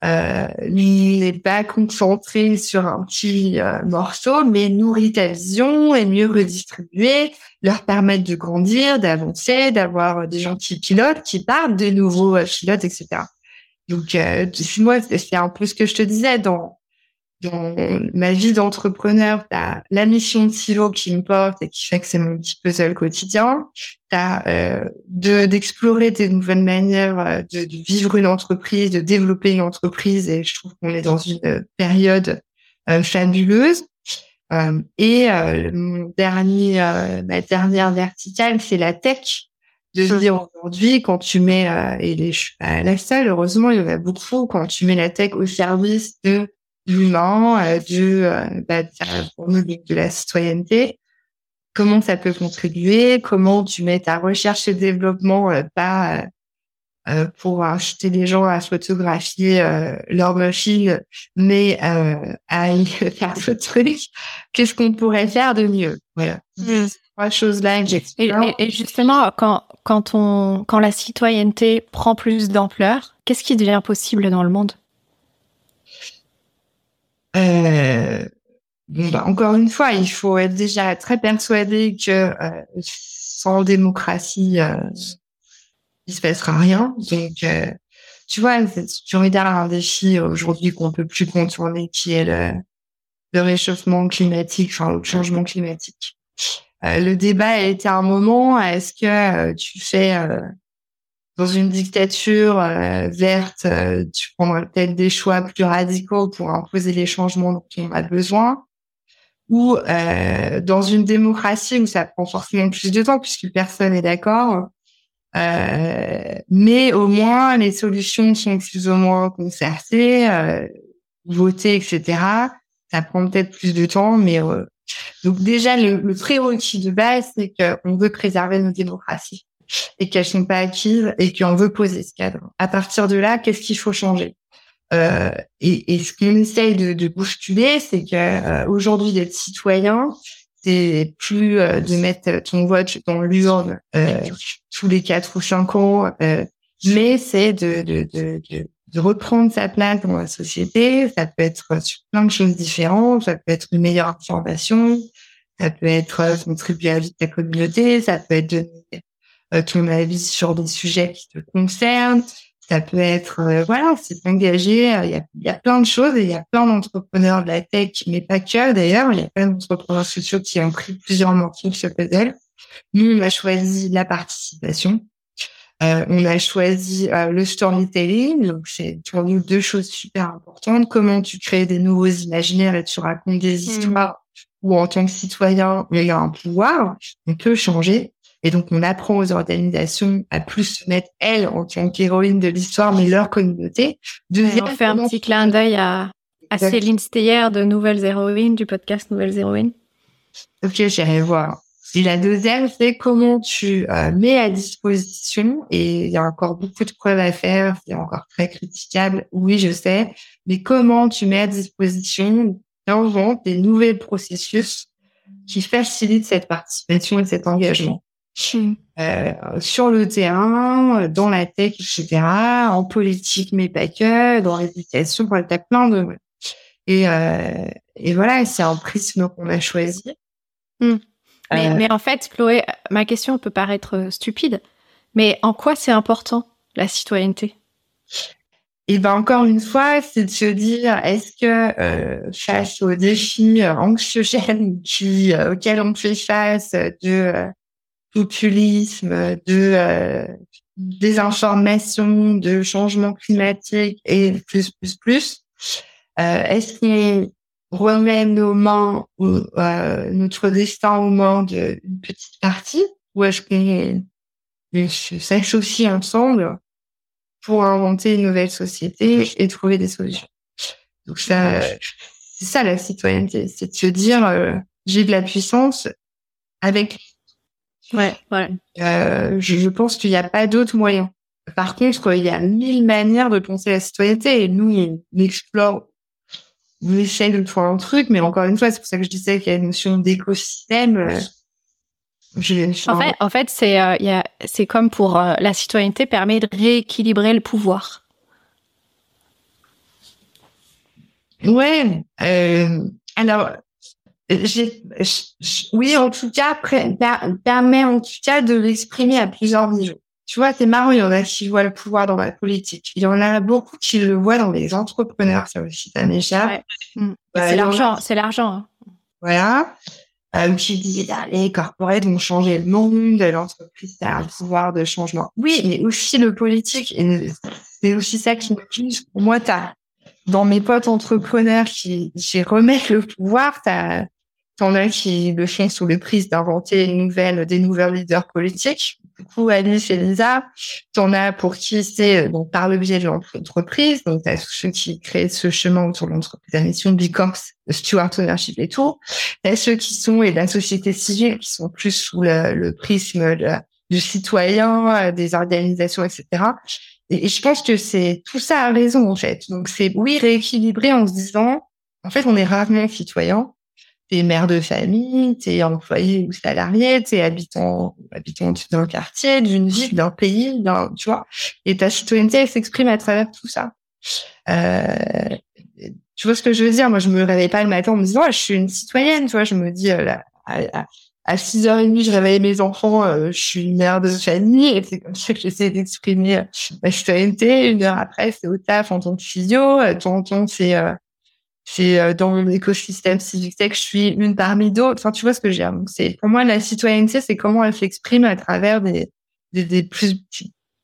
Speaker 2: n'est pas concentré sur un petit euh, morceau, mais nourrit ta vision et mieux redistribuer, leur permettre de grandir, d'avancer, d'avoir des gens qui pilotent, qui partent, des nouveaux euh, pilotes, etc. Donc, euh, moi, c'est un peu ce que je te disais dans dans ma vie d'entrepreneur, t'as la mission de silo qui me porte et qui fait que c'est mon petit puzzle quotidien. T'as euh, de d'explorer des nouvelles manières euh, de, de, vivre une entreprise, de développer une entreprise, et je trouve qu'on est dans une période euh, fabuleuse. Euh, et euh, mon dernier, ma dernière verticale, c'est la tech. De dire aujourd'hui, quand tu mets, et les, je suis pas la seule, heureusement, il y en a beaucoup, quand tu mets la tech au service de l'humain, euh, de, euh, bah, de la citoyenneté. Comment ça peut contribuer? Comment tu mets ta recherche et développement euh, pas pour acheter les gens à photographier leur machine, mais à faire ce truc? Qu'est-ce qu'on pourrait faire de mieux? Voilà. Mmh. Trois choses là que
Speaker 1: et, et, justement, quand quand on quand la citoyenneté prend plus d'ampleur, qu'est-ce qui devient possible dans le monde?
Speaker 2: euh, bon, bah, encore une fois, il faut être déjà très persuadé que euh, sans démocratie, euh, il se passera rien. Donc, euh, tu vois, tu regardes un défi aujourd'hui qu'on peut plus contourner, qui est le, le réchauffement climatique, enfin le changement climatique. Euh, le débat a été un moment, est-ce que euh, tu fais dans une dictature verte, tu prendras peut-être des choix plus radicaux pour imposer les changements dont on a besoin ou dans une démocratie où ça prend forcément plus de temps puisque personne est d'accord, euh, mais au moins, les solutions sont plus ou moins concertées, euh, votées, etc. Ça prend peut-être plus de temps, mais euh, donc déjà le, le prérequis de base, c'est qu'on veut préserver nos démocraties et qu'elles sont pas acquises et qu'on veut poser ce cadre. À partir de là, qu'est-ce qu'il faut changer? Euh, et, et, ce qu'on essaye de, de bousculer, c'est que aujourd'hui d'être citoyen, c'est plus euh, de mettre ton vote dans l'urne euh, tous les quatre ou cinq ans, euh, mais c'est de, de, de, de, reprendre sa place dans la société. Ça peut être sur plein de choses différentes. Ça peut être une meilleure information. Ça peut être contribuer à la communauté. Ça peut être donner ton avis sur des sujets qui te concernent. Ça peut être, euh, voilà, c'est engagé. Euh, il y, a, il y a plein de choses et il y a plein d'entrepreneurs de la tech, mais pas que d'ailleurs. Il y a plein d'entrepreneurs sociaux qui ont pris plusieurs morceaux sur Puzzle. Nous, on a choisi la participation. Euh, on a choisi euh, le storytelling. Donc, c'est pour nous deux choses super importantes. Comment tu crées des nouveaux imaginaires et tu racontes des mmh. histoires où, en tant que citoyen, il y a un pouvoir. On peut changer. Et donc, on apprend aux organisations à plus se mettre, elles, en tant qu'héroïnes de l'histoire, mais leur communauté.
Speaker 1: Deuxième, on fait un petit clin d'œil à, à Céline Steyer de Nouvelles Héroïnes, du podcast Nouvelles Héroïnes.
Speaker 2: Ok, j'irai voir. Et la deuxième, c'est comment tu euh, mets à disposition, et il y a encore beaucoup de preuves à faire, c'est encore très critiquable, oui, je sais, mais comment tu mets à disposition, d'inventer des nouveaux processus qui facilitent cette participation et cet engagement. Euh, sur le terrain, dans la tech, etc., en politique, mais pas que, dans l'éducation, pour t'as plein de... Et, euh, et voilà, c'est un prisme qu'on a choisi.
Speaker 1: Hmm. Mais, euh, mais, en fait, Chloé, ma question peut paraître stupide, mais en quoi c'est important, la citoyenneté?
Speaker 2: Et ben encore une fois, c'est de se dire est-ce que euh, face aux défis anxiogènes qui auxquels on fait face de populisme, de euh, désinformation, de changement climatique et plus, plus, plus. Euh, Est-ce qu'on remet nos mains, ou, euh, notre destin aux mains d'une petite partie ou est-ce qu'on s'associe ensemble pour inventer une nouvelle société et trouver des solutions? Donc ça, c'est ça la citoyenneté, c'est de se dire j'ai de la puissance avec
Speaker 1: Ouais, ouais.
Speaker 2: Euh, je, je, pense qu'il n'y a pas d'autre moyen. Par contre, il y a mille manières de penser la citoyenneté et nous, on explore, on essaie de faire un truc, mais encore une fois, c'est pour ça que je disais qu'il y a une notion d'écosystème. Euh,
Speaker 1: en fait, en fait, c'est euh, c'est comme pour euh, la citoyenneté permet de rééquilibrer le pouvoir.
Speaker 2: Ouais. Euh, alors, oui, en tout cas, permet en tout cas de l'exprimer à plusieurs niveaux. Tu vois, c'est marrant, il y en a qui voient le pouvoir dans la politique. Il y en a beaucoup qui le voient dans les entrepreneurs, ça aussi, ça m'échappe.
Speaker 1: Mm. c'est l'argent, c'est l'argent. Hein.
Speaker 2: Voilà. Euh, qui dit, les corporates vont changer le monde, l'entreprise a un pouvoir de changement. Oui, mais aussi le politique. C'est aussi ça qui me. Pour moi, t'as, dans mes potes entrepreneurs qui, qui remettent le pouvoir, t'as, T'en as qui le font sous le prix d'inventer une nouvelle, des nouvelles leaders politiques. Du coup, Alice et Lisa, t'en as pour qui c'est donc par le biais de l'entreprise. Donc, t'as ceux qui créent ce chemin autour de l'entreprise, la mission de Bicorps, de Stuart Ownership et tout. T'as ceux qui sont et la société civile qui sont plus sous le, prisme du citoyen, des organisations, etc. Et, et je pense que c'est tout ça a raison en fait. Donc c'est oui rééquilibrer en se disant en fait on est rarement citoyen t'es mère de famille, t'es employé ou salarié, t'es habitant, habitant d'un quartier, d'une ville, d'un pays, tu vois. Et ta citoyenneté, elle s'exprime à travers tout ça. Euh, tu vois ce que je veux dire? Moi, je me réveille pas le matin en me disant, je suis une citoyenne, tu vois. Je me dis, euh, à, à 6h30, je réveille mes enfants, euh, je suis une mère de famille et c'est comme ça que j'essaie d'exprimer ma citoyenneté. Une heure après, c'est au taf en tant que physio. Temps, c'est c'est dans mon écosystème civique tech, je suis une parmi d'autres. Enfin, tu vois ce que je veux dire. C'est pour moi la citoyenneté, c'est comment elle s'exprime à travers des des, des plus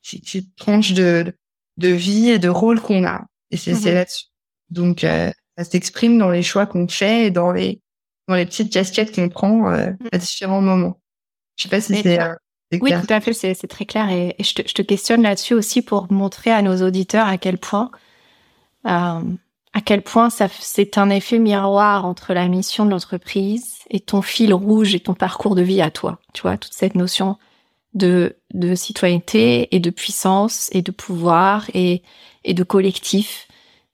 Speaker 2: petites tranches de de vie et de rôle qu'on a. Et c'est mmh là-dessus. Donc, euh, ça s'exprime dans les choix qu'on fait et dans les, dans les petites casquettes qu'on prend euh, mmh. à différents moments. Je sais pas si c'est euh,
Speaker 1: oui, tout à fait, c'est très clair. Et, je, te, je, te, questionne là-dessus aussi pour montrer à nos auditeurs à quel point, euh, à quel point ça, c'est un effet miroir entre la mission de l'entreprise et ton fil rouge et ton parcours de vie à toi. Tu vois, toute cette notion de, de citoyenneté et de puissance et de pouvoir et, et de collectif.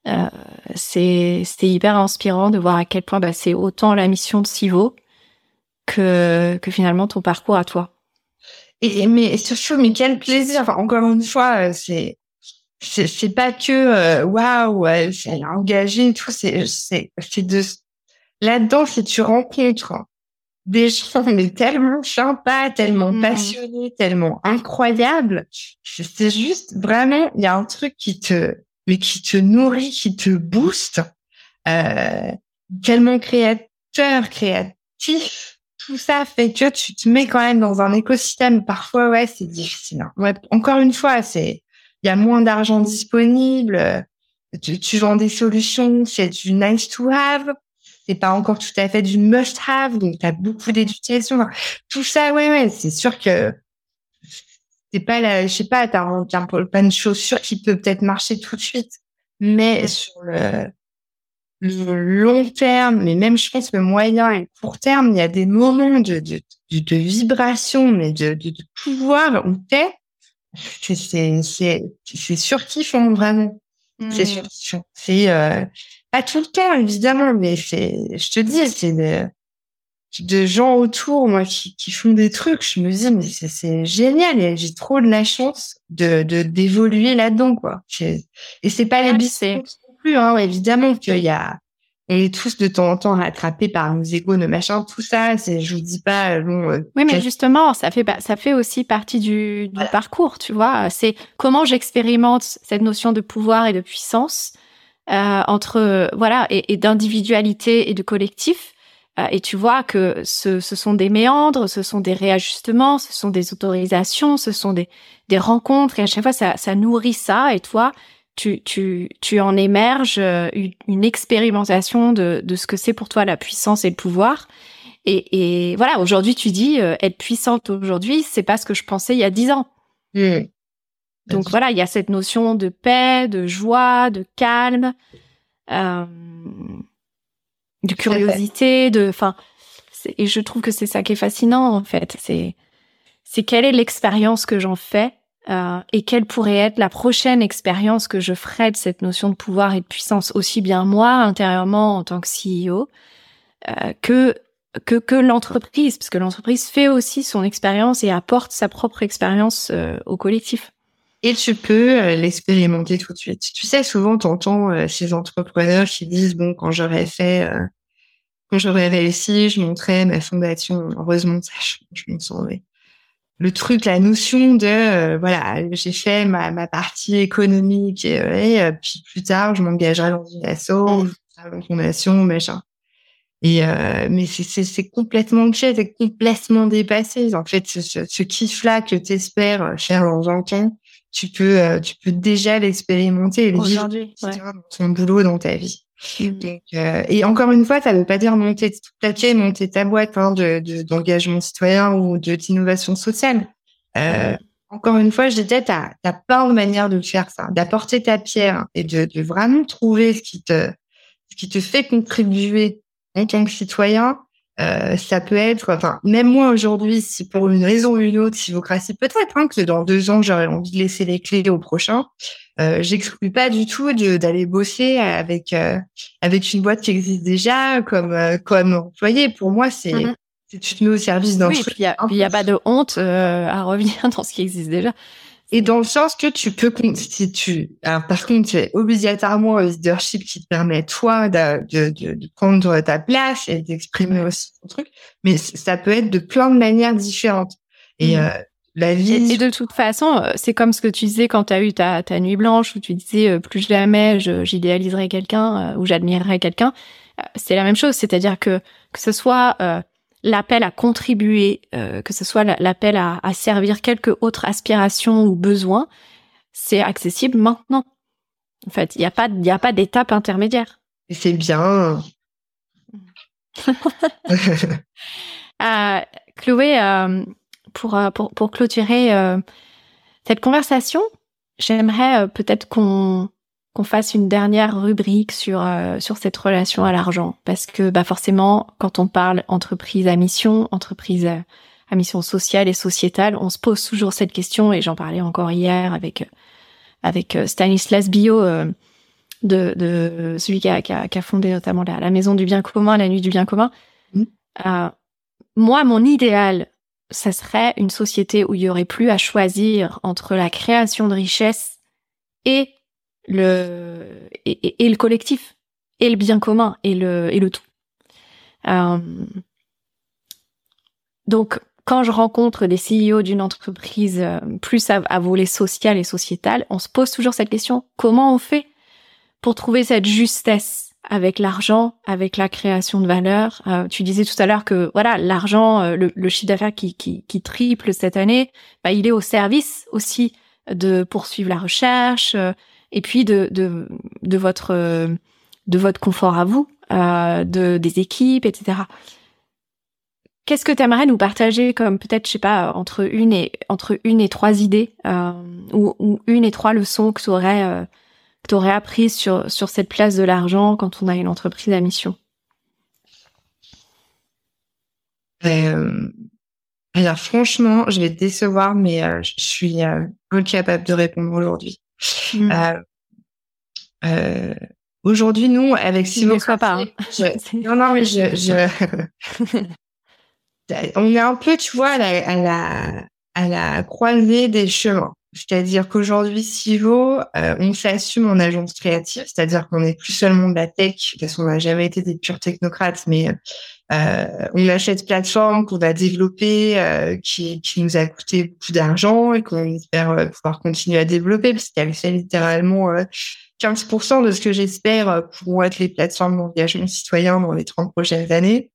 Speaker 1: Euh, c'est hyper inspirant de voir à quel point bah, c'est autant la mission de Sivo que, que finalement ton parcours à toi.
Speaker 2: Et mais surtout, mais quel plaisir. Enfin, encore une fois, euh, c'est c'est pas que euh, waouh, wow, c'est engagé et tout. C'est c'est c'est de là-dedans, si tu rencontres des gens mais tellement sympas, tellement mmh. passionnés, tellement incroyables. C'est juste vraiment, il y a un truc qui te, mais qui te nourrit, qui te booste, euh, tellement créateur, créatif. Tout ça fait que tu te mets quand même dans un écosystème. Parfois, ouais, c'est difficile. Hein. Ouais, encore une fois, c'est, il y a moins d'argent disponible. Tu, tu vends des solutions, c'est du nice to have c'est pas encore tout à fait du must-have, donc tu as beaucoup d'éducation. Tout ça, ouais, ouais, c'est sûr que c'est pas la, je sais pas, t'as un pas de chaussures qui peut peut-être marcher tout de suite, mais sur le, le long terme, mais même je pense le moyen et court terme, il y a des moments de, de, de, vibration, mais de, de, pouvoir où t'es, c'est, c'est, c'est, c'est surkiffant, vraiment. C'est mmh. surkiffant. C'est, euh, pas tout le temps, évidemment, mais c'est, je te dis, c'est de, de gens autour, moi, qui, qui font des trucs. Je me dis, mais c'est génial et j'ai trop de la chance de, de, d'évoluer là-dedans, quoi. Et c'est pas les non plus, hein, évidemment qu'il y a, et tous de temps en temps rattrapés par nos égos, nos machins, tout ça, c'est, je vous dis pas, bon.
Speaker 1: Euh, oui, mais justement, ça fait, ça fait aussi partie du, du parcours, tu vois. C'est comment j'expérimente cette notion de pouvoir et de puissance euh, entre voilà et, et d'individualité et de collectif. Euh, et tu vois que ce, ce, sont des méandres, ce sont des réajustements, ce sont des autorisations, ce sont des, des rencontres. Et à chaque fois, ça, ça nourrit ça. Et toi, tu, tu, tu en émerges euh, une, une expérimentation de, de ce que c'est pour toi la puissance et le pouvoir. Et, et voilà, aujourd'hui, tu dis être puissante aujourd'hui, c'est pas ce que je pensais il y a dix ans. Mmh. Donc voilà, il y a cette notion de paix, de joie, de calme, euh, de curiosité, de, enfin, et je trouve que c'est ça qui est fascinant en fait. C'est, c'est quelle est l'expérience que j'en fais euh, et quelle pourrait être la prochaine expérience que je ferai de cette notion de pouvoir et de puissance, aussi bien moi intérieurement en tant que CEO euh, que que, l'entreprise, parce que l'entreprise fait aussi son expérience et apporte sa propre expérience euh, au collectif.
Speaker 2: Et tu peux l'expérimenter tout de suite. Tu sais, souvent, t'entends ces entrepreneurs qui disent, bon, quand j'aurais fait, quand j'aurais réussi, je montrais ma fondation. Heureusement, ça, je, me sauver. Le truc, la notion de, voilà, j'ai fait ma, ma partie économique et, puis plus tard, je m'engagerai dans une asso, dans une fondation, machin. Et mais c'est complètement cliché, c'est complètement dépassé. En fait, ce, ce kiff-là que tu espères faire dans un temps, tu peux, euh, tu peux déjà l'expérimenter et le vivre dans ton boulot, dans ta vie. Mmh. Euh, et encore une fois, ça ne veut pas dire monter toute ta monter ta boîte hein, de d'engagement citoyen ou d'innovation sociale. Euh, encore une fois, je disais, t'as as plein de manières de faire ça, d'apporter ta pierre et de, de vraiment trouver ce qui te ce qui te fait contribuer en tant que citoyen euh, ça peut être, enfin, même moi aujourd'hui, si pour une raison ou une autre, Sivocratie, peut-être hein, que dans deux ans, j'aurais envie de laisser les clés au prochain. Euh, J'exclus pas du tout d'aller bosser avec euh, avec une boîte qui existe déjà comme euh, comme employé. Pour moi, c'est mm tu te mets au service d'un
Speaker 1: oui, truc. Il y a, a pas de honte à revenir dans ce qui existe déjà.
Speaker 2: Et dans le sens que tu peux, si tu, par contre, tu es obligatoirement un leadership qui te permet, toi, de, de, de, prendre ta place et d'exprimer aussi ton truc. Mais ça peut être de plein de manières différentes. Et, mmh. euh, la vie.
Speaker 1: Et, de toute façon, euh, c'est comme ce que tu disais quand tu as eu ta, ta nuit blanche où tu disais euh, plus jamais j'idéaliserai quelqu'un ou j'admirerai quelqu'un. C'est la même chose. C'est-à-dire que, que ce soit, l'appel à contribuer, euh, que ce soit l'appel à, servir quelque autre aspiration ou besoin, c'est accessible maintenant. En fait, il n'y a pas, il a pas d'étape intermédiaire.
Speaker 2: Et c'est bien.
Speaker 1: euh, Chloé, euh, pour, euh, pour, pour clôturer cette conversation, j'aimerais peut-être qu'on qu'on fasse une dernière rubrique sur euh, sur cette relation à l'argent parce que bah forcément quand on parle entreprise à mission, entreprise à, mission sociale et sociétale, on se pose toujours cette question et j'en parlais encore hier avec avec euh, Stanislas Bio euh, de, de celui qui a, qui, a, qui a, fondé notamment la, la, maison du bien commun, la nuit du bien commun. Mmh. Euh, moi, mon idéal, ça serait une société où il y aurait plus à choisir entre la création de richesse et le et, et, le collectif et le bien commun et le et le tout. Euh, donc quand je rencontre des CEO d'une entreprise euh, plus à, à, volet social et sociétal, on se pose toujours cette question comment on fait pour trouver cette justesse avec l'argent, avec la création de valeur? Euh, tu disais tout à l'heure que voilà l'argent, le, chiffre d'affaires qui, qui, qui, triple cette année, bah, il est au service aussi de poursuivre la recherche, et puis de, de, votre de votre confort à vous, euh, de des équipes, etc. Qu'est-ce que tu aimerais nous partager comme peut-être je sais pas entre une et entre une et trois idées euh, ou, une et trois leçons que tu aurais euh, aurais apprises sur sur cette place de l'argent quand on a une entreprise à mission?
Speaker 2: Alors franchement, je vais te décevoir, mais je suis incapable de répondre aujourd'hui. Mmh. Euh, euh, aujourd'hui, nous, avec Simon,
Speaker 1: ne pas. Hein.
Speaker 2: non, non, mais je, je... on est un peu, tu vois, à la, à la, à la croisée des chemins. C'est-à-dire qu'aujourd'hui, Sivo, euh, on s'assume en agence créative, c'est-à-dire qu'on n'est plus seulement de la tech, parce qu'on n'a jamais été des purs technocrates, mais euh, on achète plateforme qu'on a développée, euh, qui, qui nous a coûté beaucoup d'argent et qu'on espère euh, pouvoir continuer à développer, parce qu'elle fait littéralement 15% de ce que j'espère pourront être les plateformes d'engagement citoyen dans les 30 prochaines années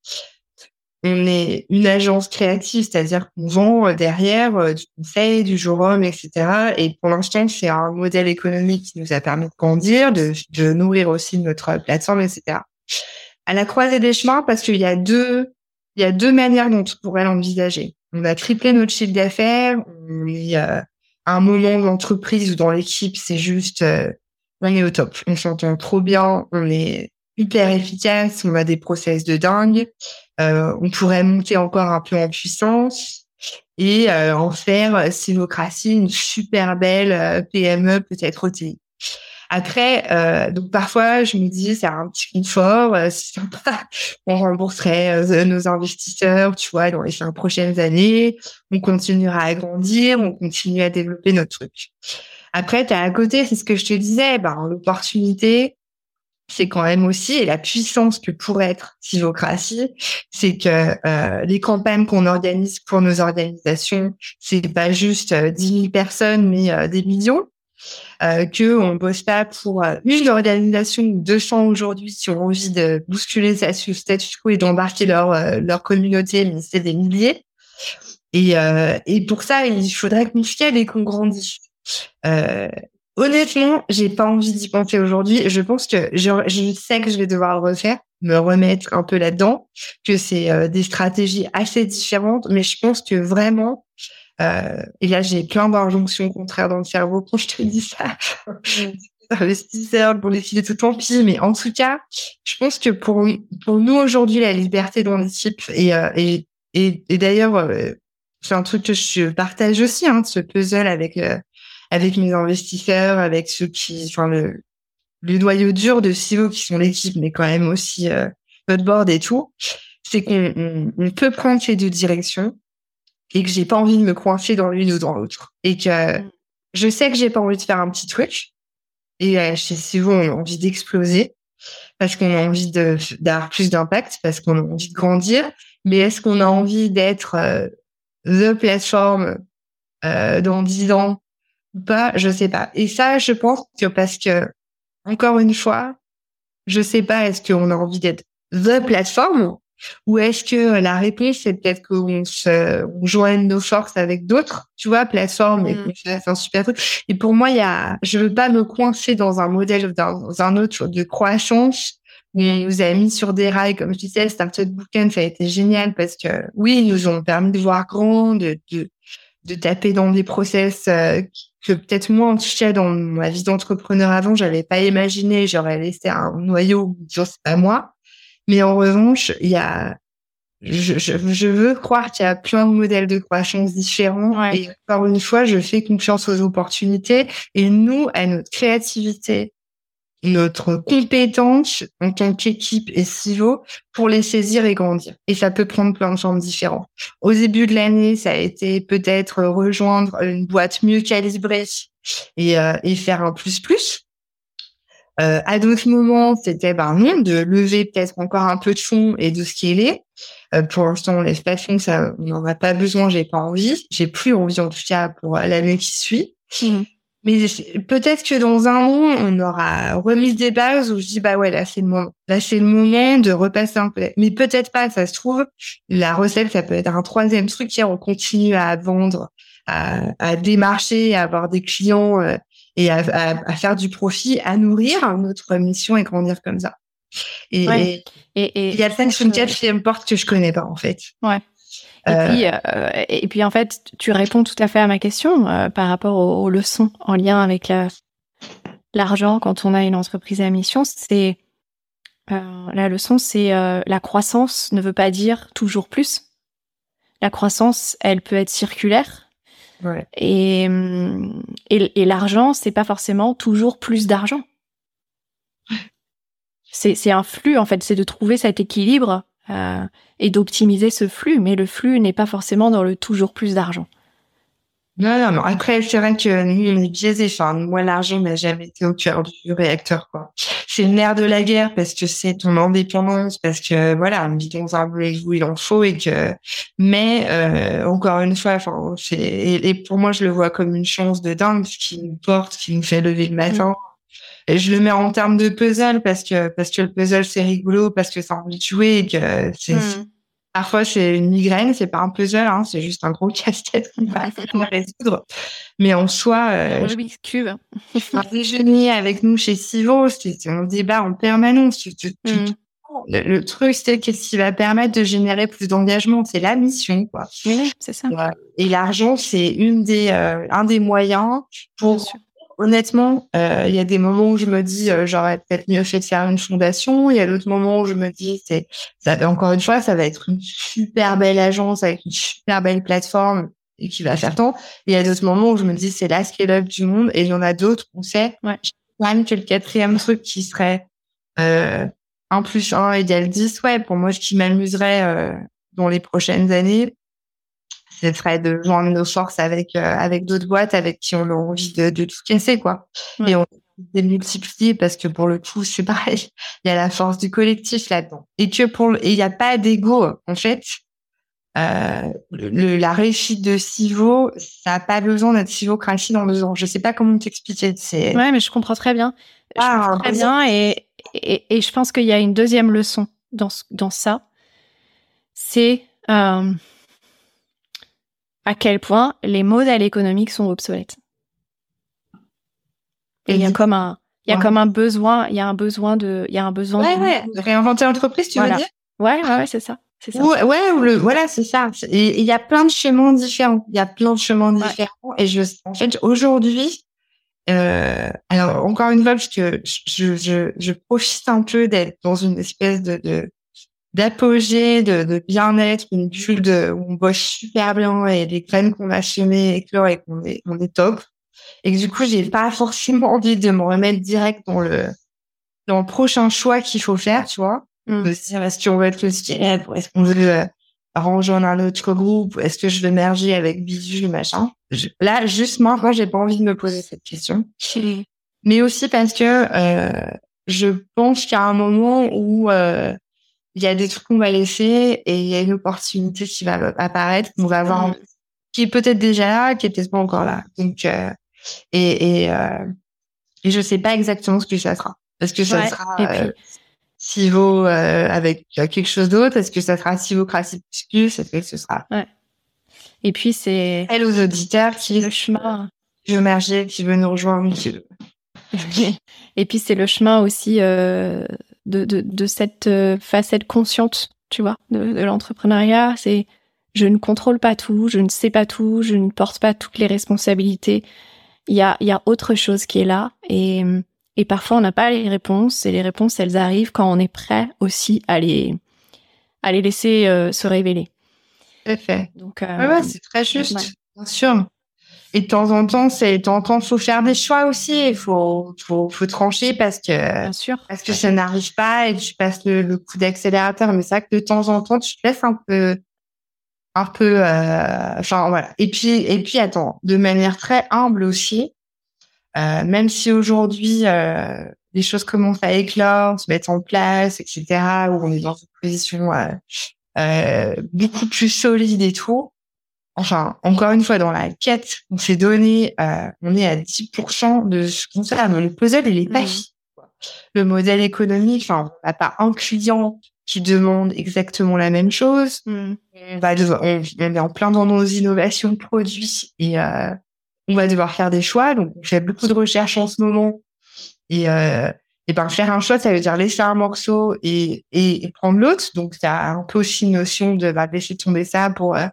Speaker 2: on est une agence créative, c'est-à-dire qu'on vend derrière du conseil, du jour homme, etc. Et pour l'instant, c'est un modèle économique qui nous a permis de grandir, de, de nourrir aussi notre plateforme, etc. À la croisée des chemins, parce qu'il y a deux, il y a deux manières dont on pourrait l'envisager. On a triplé notre chiffre d'affaires. Est euh, à un moment de l'entreprise ou dans l'équipe, c'est juste, on est au top. On s'entend trop bien, on est hyper efficace, on a des process de dingue. Euh, on pourrait monter encore un peu en puissance et euh, en faire Sinocratie une super belle euh, PME peut-être OTI. Après, euh, donc parfois, je me dis, c'est un petit confort, euh, c'est sympa. On rembourserait nos investisseurs, tu vois, dans les cinq prochaines années. On continuera à grandir, on continue à développer notre truc. Après, tu as à côté, c'est ce que je te disais, ben, l'opportunité, c'est quand même aussi, et la puissance que pourrait être Civocratie, c'est que euh, les campagnes qu'on organise pour nos organisations, c'est pas juste euh, 10 000 personnes, mais euh, des millions. Euh, que on bosse pas pour euh, une organisation ou 200 aujourd'hui qui ont envie de bousculer ça sur le statut quo et d'embarquer leur euh, leur communauté, mais c'est des milliers. Et, et pour ça, il faudrait qu'on fielle et qu'on grandisse. Euh, Honnêtement, j'ai pas envie d'y penser aujourd'hui. Je pense que je, je, sais que je vais devoir le refaire, me remettre un peu là-dedans, que c'est euh, des stratégies assez différentes, mais je pense que vraiment, euh, et là j'ai plein d'injonctions contraires dans le cerveau quand je te dis ça. investisseurs pour décider tout tant pis, mais en tout cas, je pense que pour pour nous aujourd'hui, la liberté dans l'équipe et euh, et et, et d'ailleurs, euh, c'est un truc que je partage aussi, hein, ce puzzle avec euh, avec mes investisseurs, avec ceux qui, enfin le, le noyau dur de CEO qui sont l'équipe, mais quand même aussi euh, votre board et tout, c'est qu'on on, peut prendre ces deux directions et que j'ai pas envie de me coincer dans l'une ou dans l'autre et que mm. je sais que j'ai pas envie de faire un petit truc. Et euh, chez Sivo, on a envie d'exploser parce qu'on a envie d'avoir plus d'impact, parce qu'on a envie de grandir. Mais est-ce qu'on a envie d'être euh, the plateforme euh, dans dix ans ou pas? Je sais pas. Et ça, je pense que parce que encore une fois, je sais pas. Est-ce qu'on a envie d'être the plateforme ou est-ce que la réponse, c'est peut-être qu'on se, on joigne nos forces avec d'autres, tu vois, plateforme et c'est mm. un super truc. Et pour moi, il y a, je veux pas me coincer dans un modèle, dans un autre de croissance. On nous a mis sur des rails, comme je disais, Startup Bootcamp, ça a été génial parce que, oui, ils nous ont permis de voir grand, de, de, de taper dans des process euh, que peut-être moi, en tout cas, dans ma vie d'entrepreneur avant, j'avais pas imaginé. J'aurais laissé un noyau, sais pas moi. Mais en revanche, il y a, je, je, je veux croire qu'il y a plein de modèles de croissance différents. Et encore une fois, je fais confiance aux opportunités et nous, à notre créativité, notre compétence en tant qu'équipe et silo pour les saisir et grandir. Et ça peut prendre plein de formes différentes. Au début de l'année, ça a été peut-être rejoindre une boîte mieux calibrée et, euh, et faire un plus plus. Euh, à d'autres moments, c'était ben non, de lever peut-être encore un peu de fonds et de scaler. Euh, pour l'instant, on laisse pas de ça, on n'en a pas besoin, j'ai pas envie. J'ai plus envie en tout cas pour l'année qui suit. Mmh. Mais peut-être que dans un an, on aura remis des bases où je dis bah ouais là c'est le moment, là c'est le moment de repasser un peu. Mais peut-être pas, ça se trouve la recette ça peut être un troisième truc qui on continue à vendre, à, à démarcher, à avoir des clients euh, et à, à, à, faire du profit, à nourrir notre mission et grandir comme ça. Et il y a peut-être une quatrième porte que je connais pas en fait.
Speaker 1: Ouais. Et euh, puis, euh, et puis en fait, tu réponds tout à fait à ma question euh, par rapport aux, leçons en lien avec l'argent quand on a une entreprise à mission. C'est la leçon, c'est la croissance ne veut pas dire toujours plus. La croissance, elle peut être circulaire et, et, l'argent, c'est pas forcément toujours plus d'argent. C'est un flux, en fait, c'est de trouver cet équilibre euh, et d'optimiser ce flux, mais le flux n'est pas forcément dans le toujours plus d'argent.
Speaker 2: Non, non, non. Après, c'est vrai que nous, on est biaisé. Enfin, moi, l'argent n'a jamais été au cœur du réacteur, quoi. C'est le nerf de la guerre parce que c'est ton indépendance, parce que, voilà, on vit dans un où il en faut et que, mais, euh, encore une fois, enfin, c'est, et, pour moi, je le vois comme une chance de dingue, ce qui nous porte, qui nous fait lever le matin. Mm. Et je le mets en termes de puzzle parce que, parce que le puzzle, c'est rigolo, parce que ça envie de jouer et que c'est, mm. Parfois, c'est une migraine, c'est pas un puzzle, hein, c'est juste un gros casse-tête qu'on va résoudre. Mais en soi, euh,
Speaker 1: Rubik's Cube.
Speaker 2: un déjeuner avec nous chez Sivo, c'est un débat en permanence. Mm. Le, truc, c'est qu'est-ce qui va permettre de générer plus d'engagement? C'est la mission, quoi.
Speaker 1: Oui, c'est ça.
Speaker 2: Et l'argent, c'est une des, euh, un des moyens pour honnêtement, euh, il y a des moments où je me dis euh, j'aurais peut-être mieux fait de faire une fondation. Il y a d'autres moments où je me dis c'est ça encore une fois ça va être une super belle agence avec une super belle plateforme et qui va faire tant. il y a d'autres moments où je me dis c'est la scale-up du monde et il y en a d'autres on sait ouais. quand même que le quatrième truc qui serait euh, 1 plus 1 égale 10, ouais, pour moi, ce qui m'amuserait euh, dans les prochaines années, ce serait de joindre nos forces avec euh, avec d'autres boîtes avec qui on a envie de, de tout casser quoi et on démultiplier parce que pour le coup c'est pareil il y a la force du collectif là-dedans et que pour et il n'y a pas d'ego en fait euh, le, la réussite de Sivo, ça n'a pas besoin d'être Sivo craché dans deux ans. Je sais pas comment t'expliquer. C'est
Speaker 1: ouais, mais je comprends très bien. Je ah, comprends très bien et, et, et je pense qu'il y a une deuxième leçon dans dans ça. C'est euh, à quel point les modèles économiques sont obsolètes. Et il y a comme un, il y a comme un besoin, il y a un besoin de, il y a un besoin
Speaker 2: ouais, de... Ouais, de réinventer l'entreprise, tu veux dire?
Speaker 1: Ouais, ouais, ouais c'est ça. C'est ça.
Speaker 2: Ouais, ouais le, voilà, c'est ça. Il y a plein de chemins différents. Il y a plein de chemins différents. Et je, en fait, aujourd'hui, euh, alors encore une fois, parce que je, je, je profite un peu d'être dans une espèce de, de d'apogée, de, de bien-être, une bulle de, où on bosse super bien et des graines qu'on a semées éclore et qu'on est, on est top. Et que du coup, j'ai pas forcément envie de me remettre direct dans le, dans le prochain choix qu'il faut faire, tu vois. Mm. De se dire, est-ce qu'on veut être le est-ce qu'on veut euh, rejoindre un autre groupe Est-ce que je vais merger avec Bisu, machin Là, juste moi, j'ai pas envie de me poser cette question. Mais aussi parce que euh, je pense qu'il y a un moment où euh, il y a des trucs qu'on va laisser et il y a une opportunité qui va apparaître, qu'on va avoir, mm. qui est peut-être déjà là, qui est peut-être pas encore là. Donc, euh, et et, euh, et je sais pas exactement ce que ça sera. Est-ce que ça sera euh, Sivo euh, avec quelque chose d'autre Est-ce que ça sera Sivo Crassi plus Est-ce que ce sera
Speaker 1: ouais. Et puis c'est
Speaker 2: elle aux auditeurs qui le chemin qui veut merger, qui veut nous rejoindre.
Speaker 1: Et puis c'est le chemin aussi euh, de, de, de, cette euh, facette consciente, tu vois, de, de l'entrepreneuriat. C'est je ne contrôle pas tout, je ne sais pas tout, je ne porte pas toutes les responsabilités. Il y a, il y a autre chose qui est là et, et parfois on n'a pas les réponses et les réponses elles arrivent quand on est prêt aussi à les, à les laisser euh, se révéler.
Speaker 2: Fait. Donc, euh, ouais, c'est très juste, bien sûr. Et de temps en temps, c'est de temps en temps, faut faire des choix aussi. Il faut, faut, faut trancher parce que,
Speaker 1: Bien sûr.
Speaker 2: parce que ça n'arrive pas et tu passes le, le coup d'accélérateur. Mais c'est vrai que de temps en temps, tu te laisses un peu, un peu, euh, enfin voilà. Et puis, et puis attends, de manière très humble aussi. Euh, même si aujourd'hui euh, les choses commencent à éclore, se mettre en place, etc., où on est dans une position euh, euh, beaucoup plus solide et tout enfin, encore une fois, dans la quête, on s'est donné, euh, on est à 10% de ce qu'on sait. Le puzzle, il est pas fini. Le modèle économique, enfin, on n'a pas un client qui demande exactement la même chose. Mm. On va devoir, on, est en plein dans nos innovations de produits et euh, on va devoir faire des choix. Donc, on fait beaucoup de recherches en ce moment. Et, euh, et ben, faire un choix, ça veut dire laisser un morceau et, et, prendre l'autre. Donc, ça a un peu aussi une notion de bah, laisser tomber ça pour euh,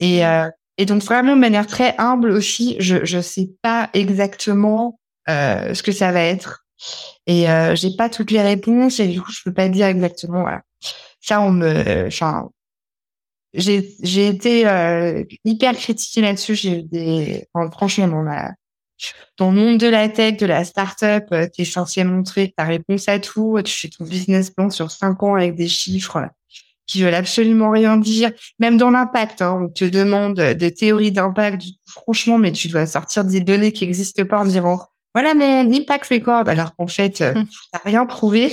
Speaker 2: et, euh, et donc vraiment de manière très humble aussi, je je sais pas exactement euh, ce que ça va être et euh, j'ai pas toutes les réponses et du coup je peux pas dire exactement. Voilà. Ça on me, enfin j'ai j'ai été euh, hyper critiquée là-dessus. J'ai eu des, franchement dans la dans le monde de la tech, de la startup, euh, tu es censé montrer ta réponse à tout, tu fais ton business plan sur cinq ans avec des chiffres qui veulent absolument rien dire, même dans l'impact. Hein, on te demande des théories d'impact. Franchement, mais tu dois sortir des données qui n'existent pas en disant voilà, mais l'impact record, alors qu'en fait, euh, tu n'as rien prouvé.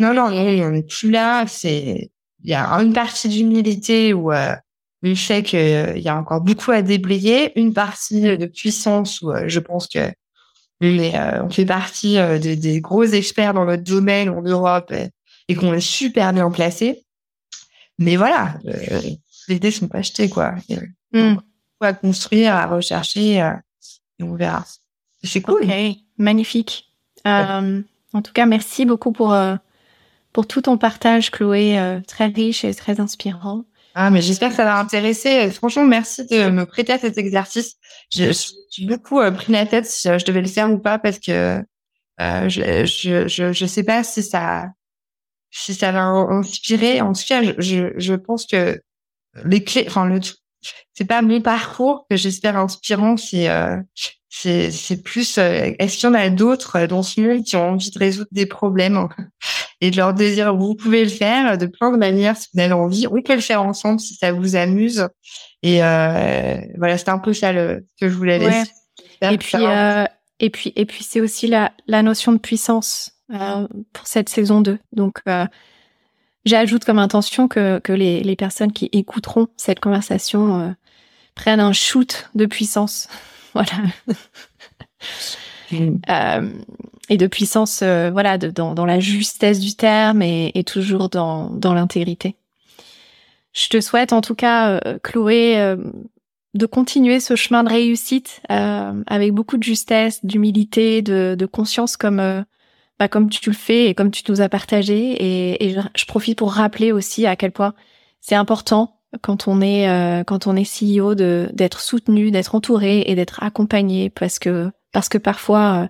Speaker 2: Non, non, non, on n'est plus là. C'est il y a une partie d'humilité où euh, il fait qu'il euh, y a encore beaucoup à déblayer, une partie de puissance où euh, je pense que on fait partie des gros experts dans notre domaine en Europe et, et qu'on est super bien placé. Mais voilà, euh, les dés sont pas achetés, quoi. Mm. À construire, à rechercher, euh, et on verra. C'est cool.
Speaker 1: magnifique. Euh, en tout cas, merci beaucoup pour euh, pour tout ton partage, Chloé, euh, très riche et très inspirant.
Speaker 2: Ah, mais j'espère que ça va intéresser. Franchement, merci de me prêter à cet exercice. J'ai beaucoup pris la tête si je devais le faire ou pas parce que je, je, je, je sais pas si ça si ça va inspirer. En tout cas, je, je, pense que les clés, enfin, le, c'est pas mon parcours que j'espère inspirant, c'est, euh, c'est, c'est plus, euh, est-ce qu'il y en a d'autres dans ce monde qui ont envie de résoudre des problèmes et de leur dire, vous pouvez le faire de plein de manières si vous avez envie. On peut le faire ensemble si ça vous amuse. Et euh, voilà, c'est un peu ça le, que je voulais laisser.
Speaker 1: Et puis, euh, et puis, et puis, c'est aussi la, la notion de puissance euh, pour cette saison 2. Donc, euh, j'ajoute comme intention que, que les, les, personnes qui écouteront cette conversation euh, prennent un shoot de puissance. voilà. Mm. et de puissance, voilà, de, dans, dans, la justesse du terme et, et toujours dans, dans l'intégrité. Je te souhaite en tout cas, Chloé, de continuer ce chemin de réussite avec beaucoup de justesse, d'humilité, de, de conscience comme bah, comme tu le fais et comme tu nous as partagé. Et, et je, profite pour rappeler aussi à quel point c'est important quand on est euh, quand on est CEO de d'être soutenu, d'être entouré et d'être accompagné parce que parce que parfois euh,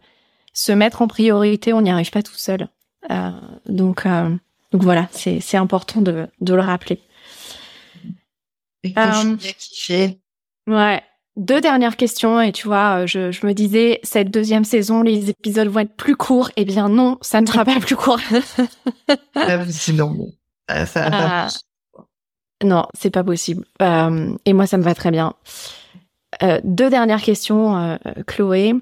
Speaker 1: se mettre en priorité, on n'y arrive pas tout seul. Euh, donc euh, donc voilà, c'est c'est important de de le rappeler.
Speaker 2: Et euh,
Speaker 1: ouais, deux dernières questions et tu vois, euh, je, je, me disais cette deuxième saison, les épisodes vont être plus courts. Eh bien non, ça ne sera pas plus court.
Speaker 2: Sinon, ça, ça,
Speaker 1: ah. Non, c'est pas possible. Euh, et moi, ça me va très bien. Euh, deux dernières questions, euh, Chloé.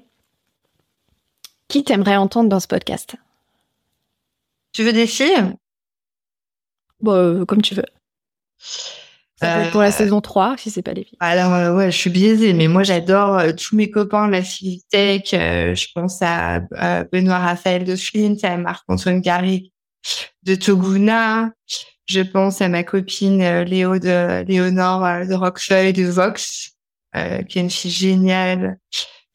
Speaker 1: Qui t'aimerais entendre dans ce podcast?
Speaker 2: Tu veux des filles
Speaker 1: Bon, comme tu veux. Ça peut être pour la saison 3, si c'est pas des filles.
Speaker 2: Alors, ouais, je suis biaisée, mais moi, j'adore tous mes copains de la Tech. je pense à Benoît Raphaël de Flint, à Marc-Antoine Garrigue de Toguna. Je pense à ma copine euh, Léo de Léonore euh, de Roquefeuille de Vox, euh, qui est une fille géniale.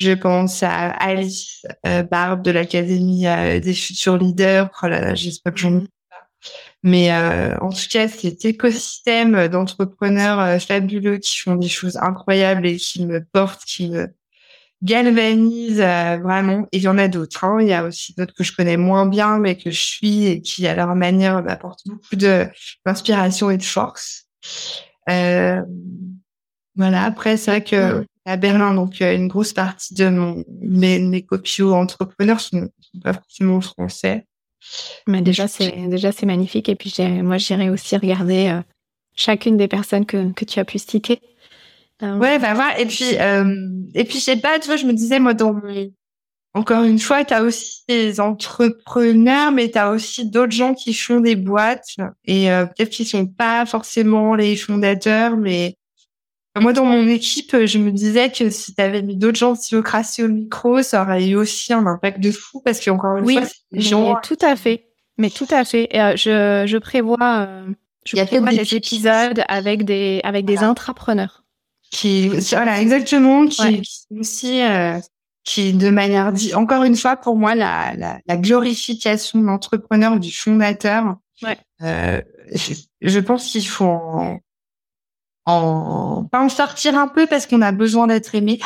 Speaker 2: Je pense à Alice Barbe de l'Académie des futurs leaders. Oh là là, j'espère que j'en Mais en tout cas, cet écosystème d'entrepreneurs fabuleux qui font des choses incroyables et qui me portent, qui me galvanise euh, vraiment. Et il y en a d'autres. Hein. Il y a aussi d'autres que je connais moins bien, mais que je suis et qui, à leur manière, m'apportent beaucoup d'inspiration et de force. Euh, voilà. Après, c'est vrai que à Berlin, donc une grosse partie de mon, mes, mes entrepreneurs sont, sont pas forcément français.
Speaker 1: Mais déjà, c'est déjà c'est magnifique. Et puis moi, j'irai aussi regarder euh, chacune des personnes que, que tu as pu citer.
Speaker 2: Ah ouais, bah voilà. Et puis, euh, et puis, je sais pas, tu vois, je me disais, moi, dans encore une fois, tu as aussi des entrepreneurs, mais tu as aussi d'autres gens qui font des boîtes et euh, peut-être qu'ils sont pas forcément les fondateurs, mais moi, dans mon équipe, je me disais que si tu avais mis d'autres gens de au micro, ça aurait eu aussi un impact de fou parce qu'encore une
Speaker 1: oui,
Speaker 2: fois,
Speaker 1: c'est des gens. Tout à fait. Mais tout à fait. Euh, je, je prévois, euh, je prévois des épisodes avec des, avec des intrapreneurs
Speaker 2: qui voilà exactement qui, aussi euh, qui de manière dit encore une fois pour moi la, la, la glorification de l'entrepreneur du fondateur
Speaker 1: ouais.
Speaker 2: euh, je, je, pense qu'il faut en, en pas en sortir un peu parce qu'on a besoin d'être aimé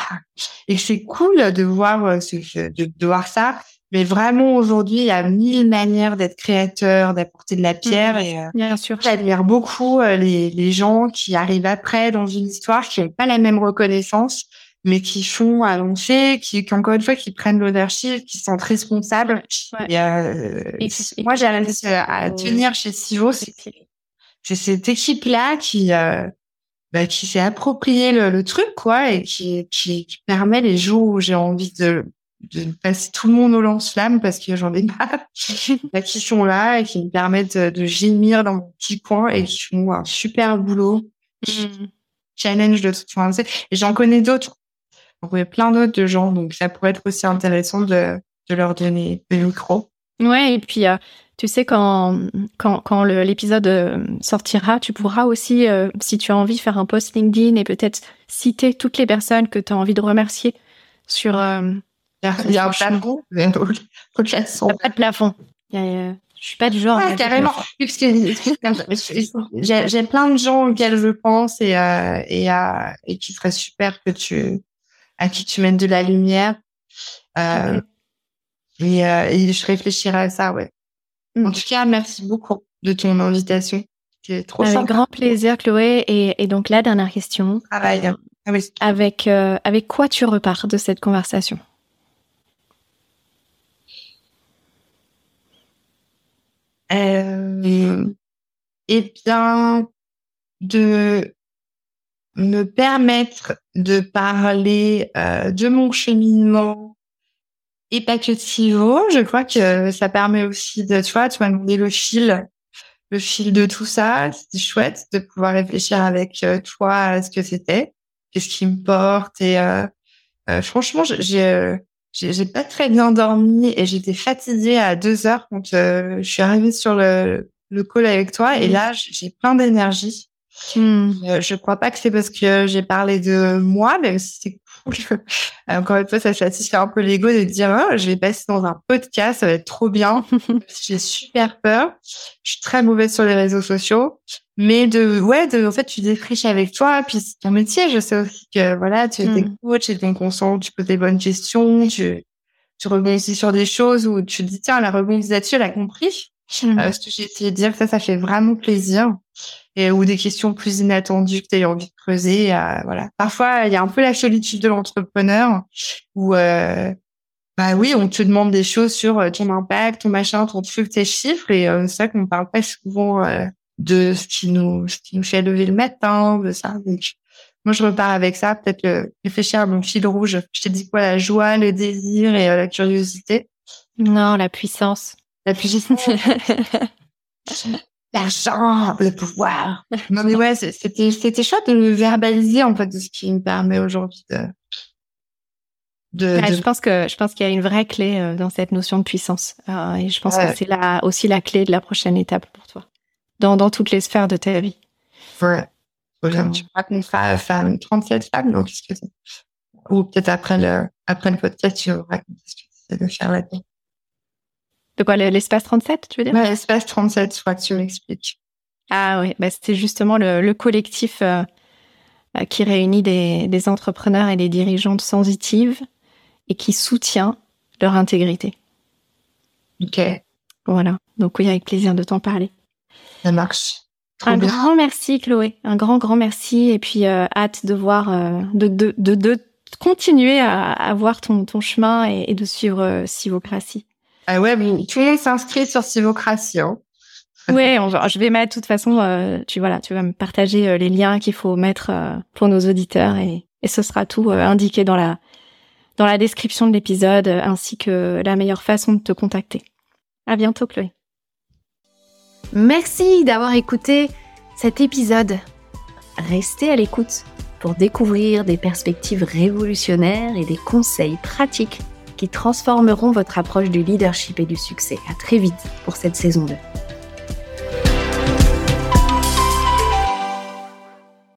Speaker 2: et c'est cool de voir euh, ce, de, de voir ça mais vraiment, aujourd'hui, il y a mille manières d'être créateur, d'apporter de la mmh. pierre. Et,
Speaker 1: euh, Bien sûr.
Speaker 2: J'admire beaucoup euh, les, les gens qui arrivent après dans une histoire, qui n'ont pas la même reconnaissance, mais qui font avancer, qui, qui encore une fois, qui prennent l'ownership, qui sont responsables. Et, euh, moi, j'ai réussi à tenir chez Sivo. C'est cette équipe-là qui, euh, bah, qui s'est approprié le, le, truc, quoi, et qui, qui, qui permet les jours où j'ai envie de de passer tout le monde au lance-flamme parce que j'en ai marre, qui sont là et qui me permettent de, gémir dans mon petit coin et qui font un super boulot. Mm. Challenge de toute façon. Et j'en connais d'autres. J'en connais plein d'autres de gens, donc ça pourrait être aussi intéressant de, de leur donner des micros.
Speaker 1: Ouais, et puis euh, tu sais quand quand, quand l'épisode euh, sortira, tu pourras aussi, euh, si tu as envie, faire un post LinkedIn et peut-être citer toutes les personnes que tu as envie de remercier sur
Speaker 2: il y a un plafond. Il n'y a
Speaker 1: pas de plafond. Je suis pas du genre.
Speaker 2: Ouais, carrément. J'ai plein de gens auxquels je pense et et, et qui serait super que tu à qui tu mènes de la lumière. Euh, et, euh, et, je réfléchirai à ça, ouais. En tout cas, merci beaucoup de ton invitation. C'est trop
Speaker 1: Avec grand plaisir, Chloé. Et, et, donc la dernière question.
Speaker 2: Travail.
Speaker 1: Ah oui. Avec euh, avec quoi tu repars de cette conversation?
Speaker 2: Euh, eh bien, de me permettre de parler euh, de mon cheminement et pas que de Sivo. Je crois que ça permet aussi de, tu vois, tu m'as demandé le fil, le fil de tout ça. C'était chouette de pouvoir réfléchir avec euh, toi à ce que c'était, qu'est-ce qui me porte. Et euh, euh franchement, j'ai j'ai pas très bien dormi et j'étais fatiguée à deux heures quand euh, je suis arrivée sur le, le call avec toi. Et là, j'ai plein d'énergie. Hmm. Euh, je crois pas que c'est parce que j'ai parlé de moi, même si c'est cool. Encore une fois, ça satisfait un peu l'ego de dire, oh, je vais passer dans un podcast, ça va être trop bien. j'ai super peur. Je suis très mauvaise sur les réseaux sociaux. Mais de, ouais, de, en fait, tu défriches avec toi, puis c'est ton métier. Je sais aussi que, voilà, tu es mmh. coach, tu es conscient, tu poses des bonnes questions, tu, tu rebondis sur des choses où tu te dis, tiens, la rebondit là-dessus, elle a compris. Mmh. Euh, ce que j'ai essayé de dire, ça, ça fait vraiment plaisir. Et, ou des questions plus inattendues que tu as envie de creuser. Euh, voilà. Parfois, il y a un peu la solitude de l'entrepreneur où, euh, bah oui, on te demande des choses sur ton impact, ton machin, ton truc, tes chiffres. Et c'est ça qu'on parle pas souvent de ce qui nous, ce qui nous fait lever le matin, de ça. Donc, moi, je repars avec ça. Peut-être réfléchir à mon fil rouge. Je t'ai dit quoi? La joie, le désir et la curiosité.
Speaker 1: Non, la puissance.
Speaker 2: La puissance. L'argent, le pouvoir. Non, mais ouais, c'était, c'était chouette de le verbaliser, en fait, de ce qui me permet aujourd'hui de,
Speaker 1: de, Je pense que, je pense qu'il y a une vraie clé euh, dans cette notion de puissance. Euh, et je pense que c'est là aussi la clé de la prochaine étape pour toi. Dans, dans toutes les sphères de ta vie.
Speaker 2: Ouais. Tu qu'on va faire une 37 femmes, donc, ou peut-être après le, après le podcast, tu raconter ce que tu sais de faire là-dedans.
Speaker 1: De quoi, l'espace 37, tu veux dire?
Speaker 2: L'espace 37, je crois que tu m'expliques.
Speaker 1: Ah oui, bah, c'était justement le, collectif euh, euh, qui réunit des, entrepreneurs et des dirigeantes sensitives et qui soutient leur intégrité.
Speaker 2: Ok.
Speaker 1: Voilà. Donc oui, avec plaisir de t'en parler.
Speaker 2: Ça marche.
Speaker 1: un grand merci Chloé, un grand grand merci et puis euh, hâte de voir de, de, de, continuer à, voir ton, ton chemin et, de suivre Sivocratie.
Speaker 2: Ah ouais, mais tout le monde s'inscrit sur Sivocratie. Hein.
Speaker 1: Ouais, je vais mettre de toute façon, euh, tu voilà, tu vas me partager euh, les liens qu'il faut mettre euh, pour nos auditeurs et, et ce sera tout indiqué dans la dans la description de l'épisode ainsi que la meilleure façon de te contacter. À bientôt, Chloé. Merci d'avoir écouté cet épisode. Restez à l'écoute pour découvrir des perspectives révolutionnaires et des conseils pratiques qui transformeront votre approche du leadership et du succès. À très vite pour cette saison 2.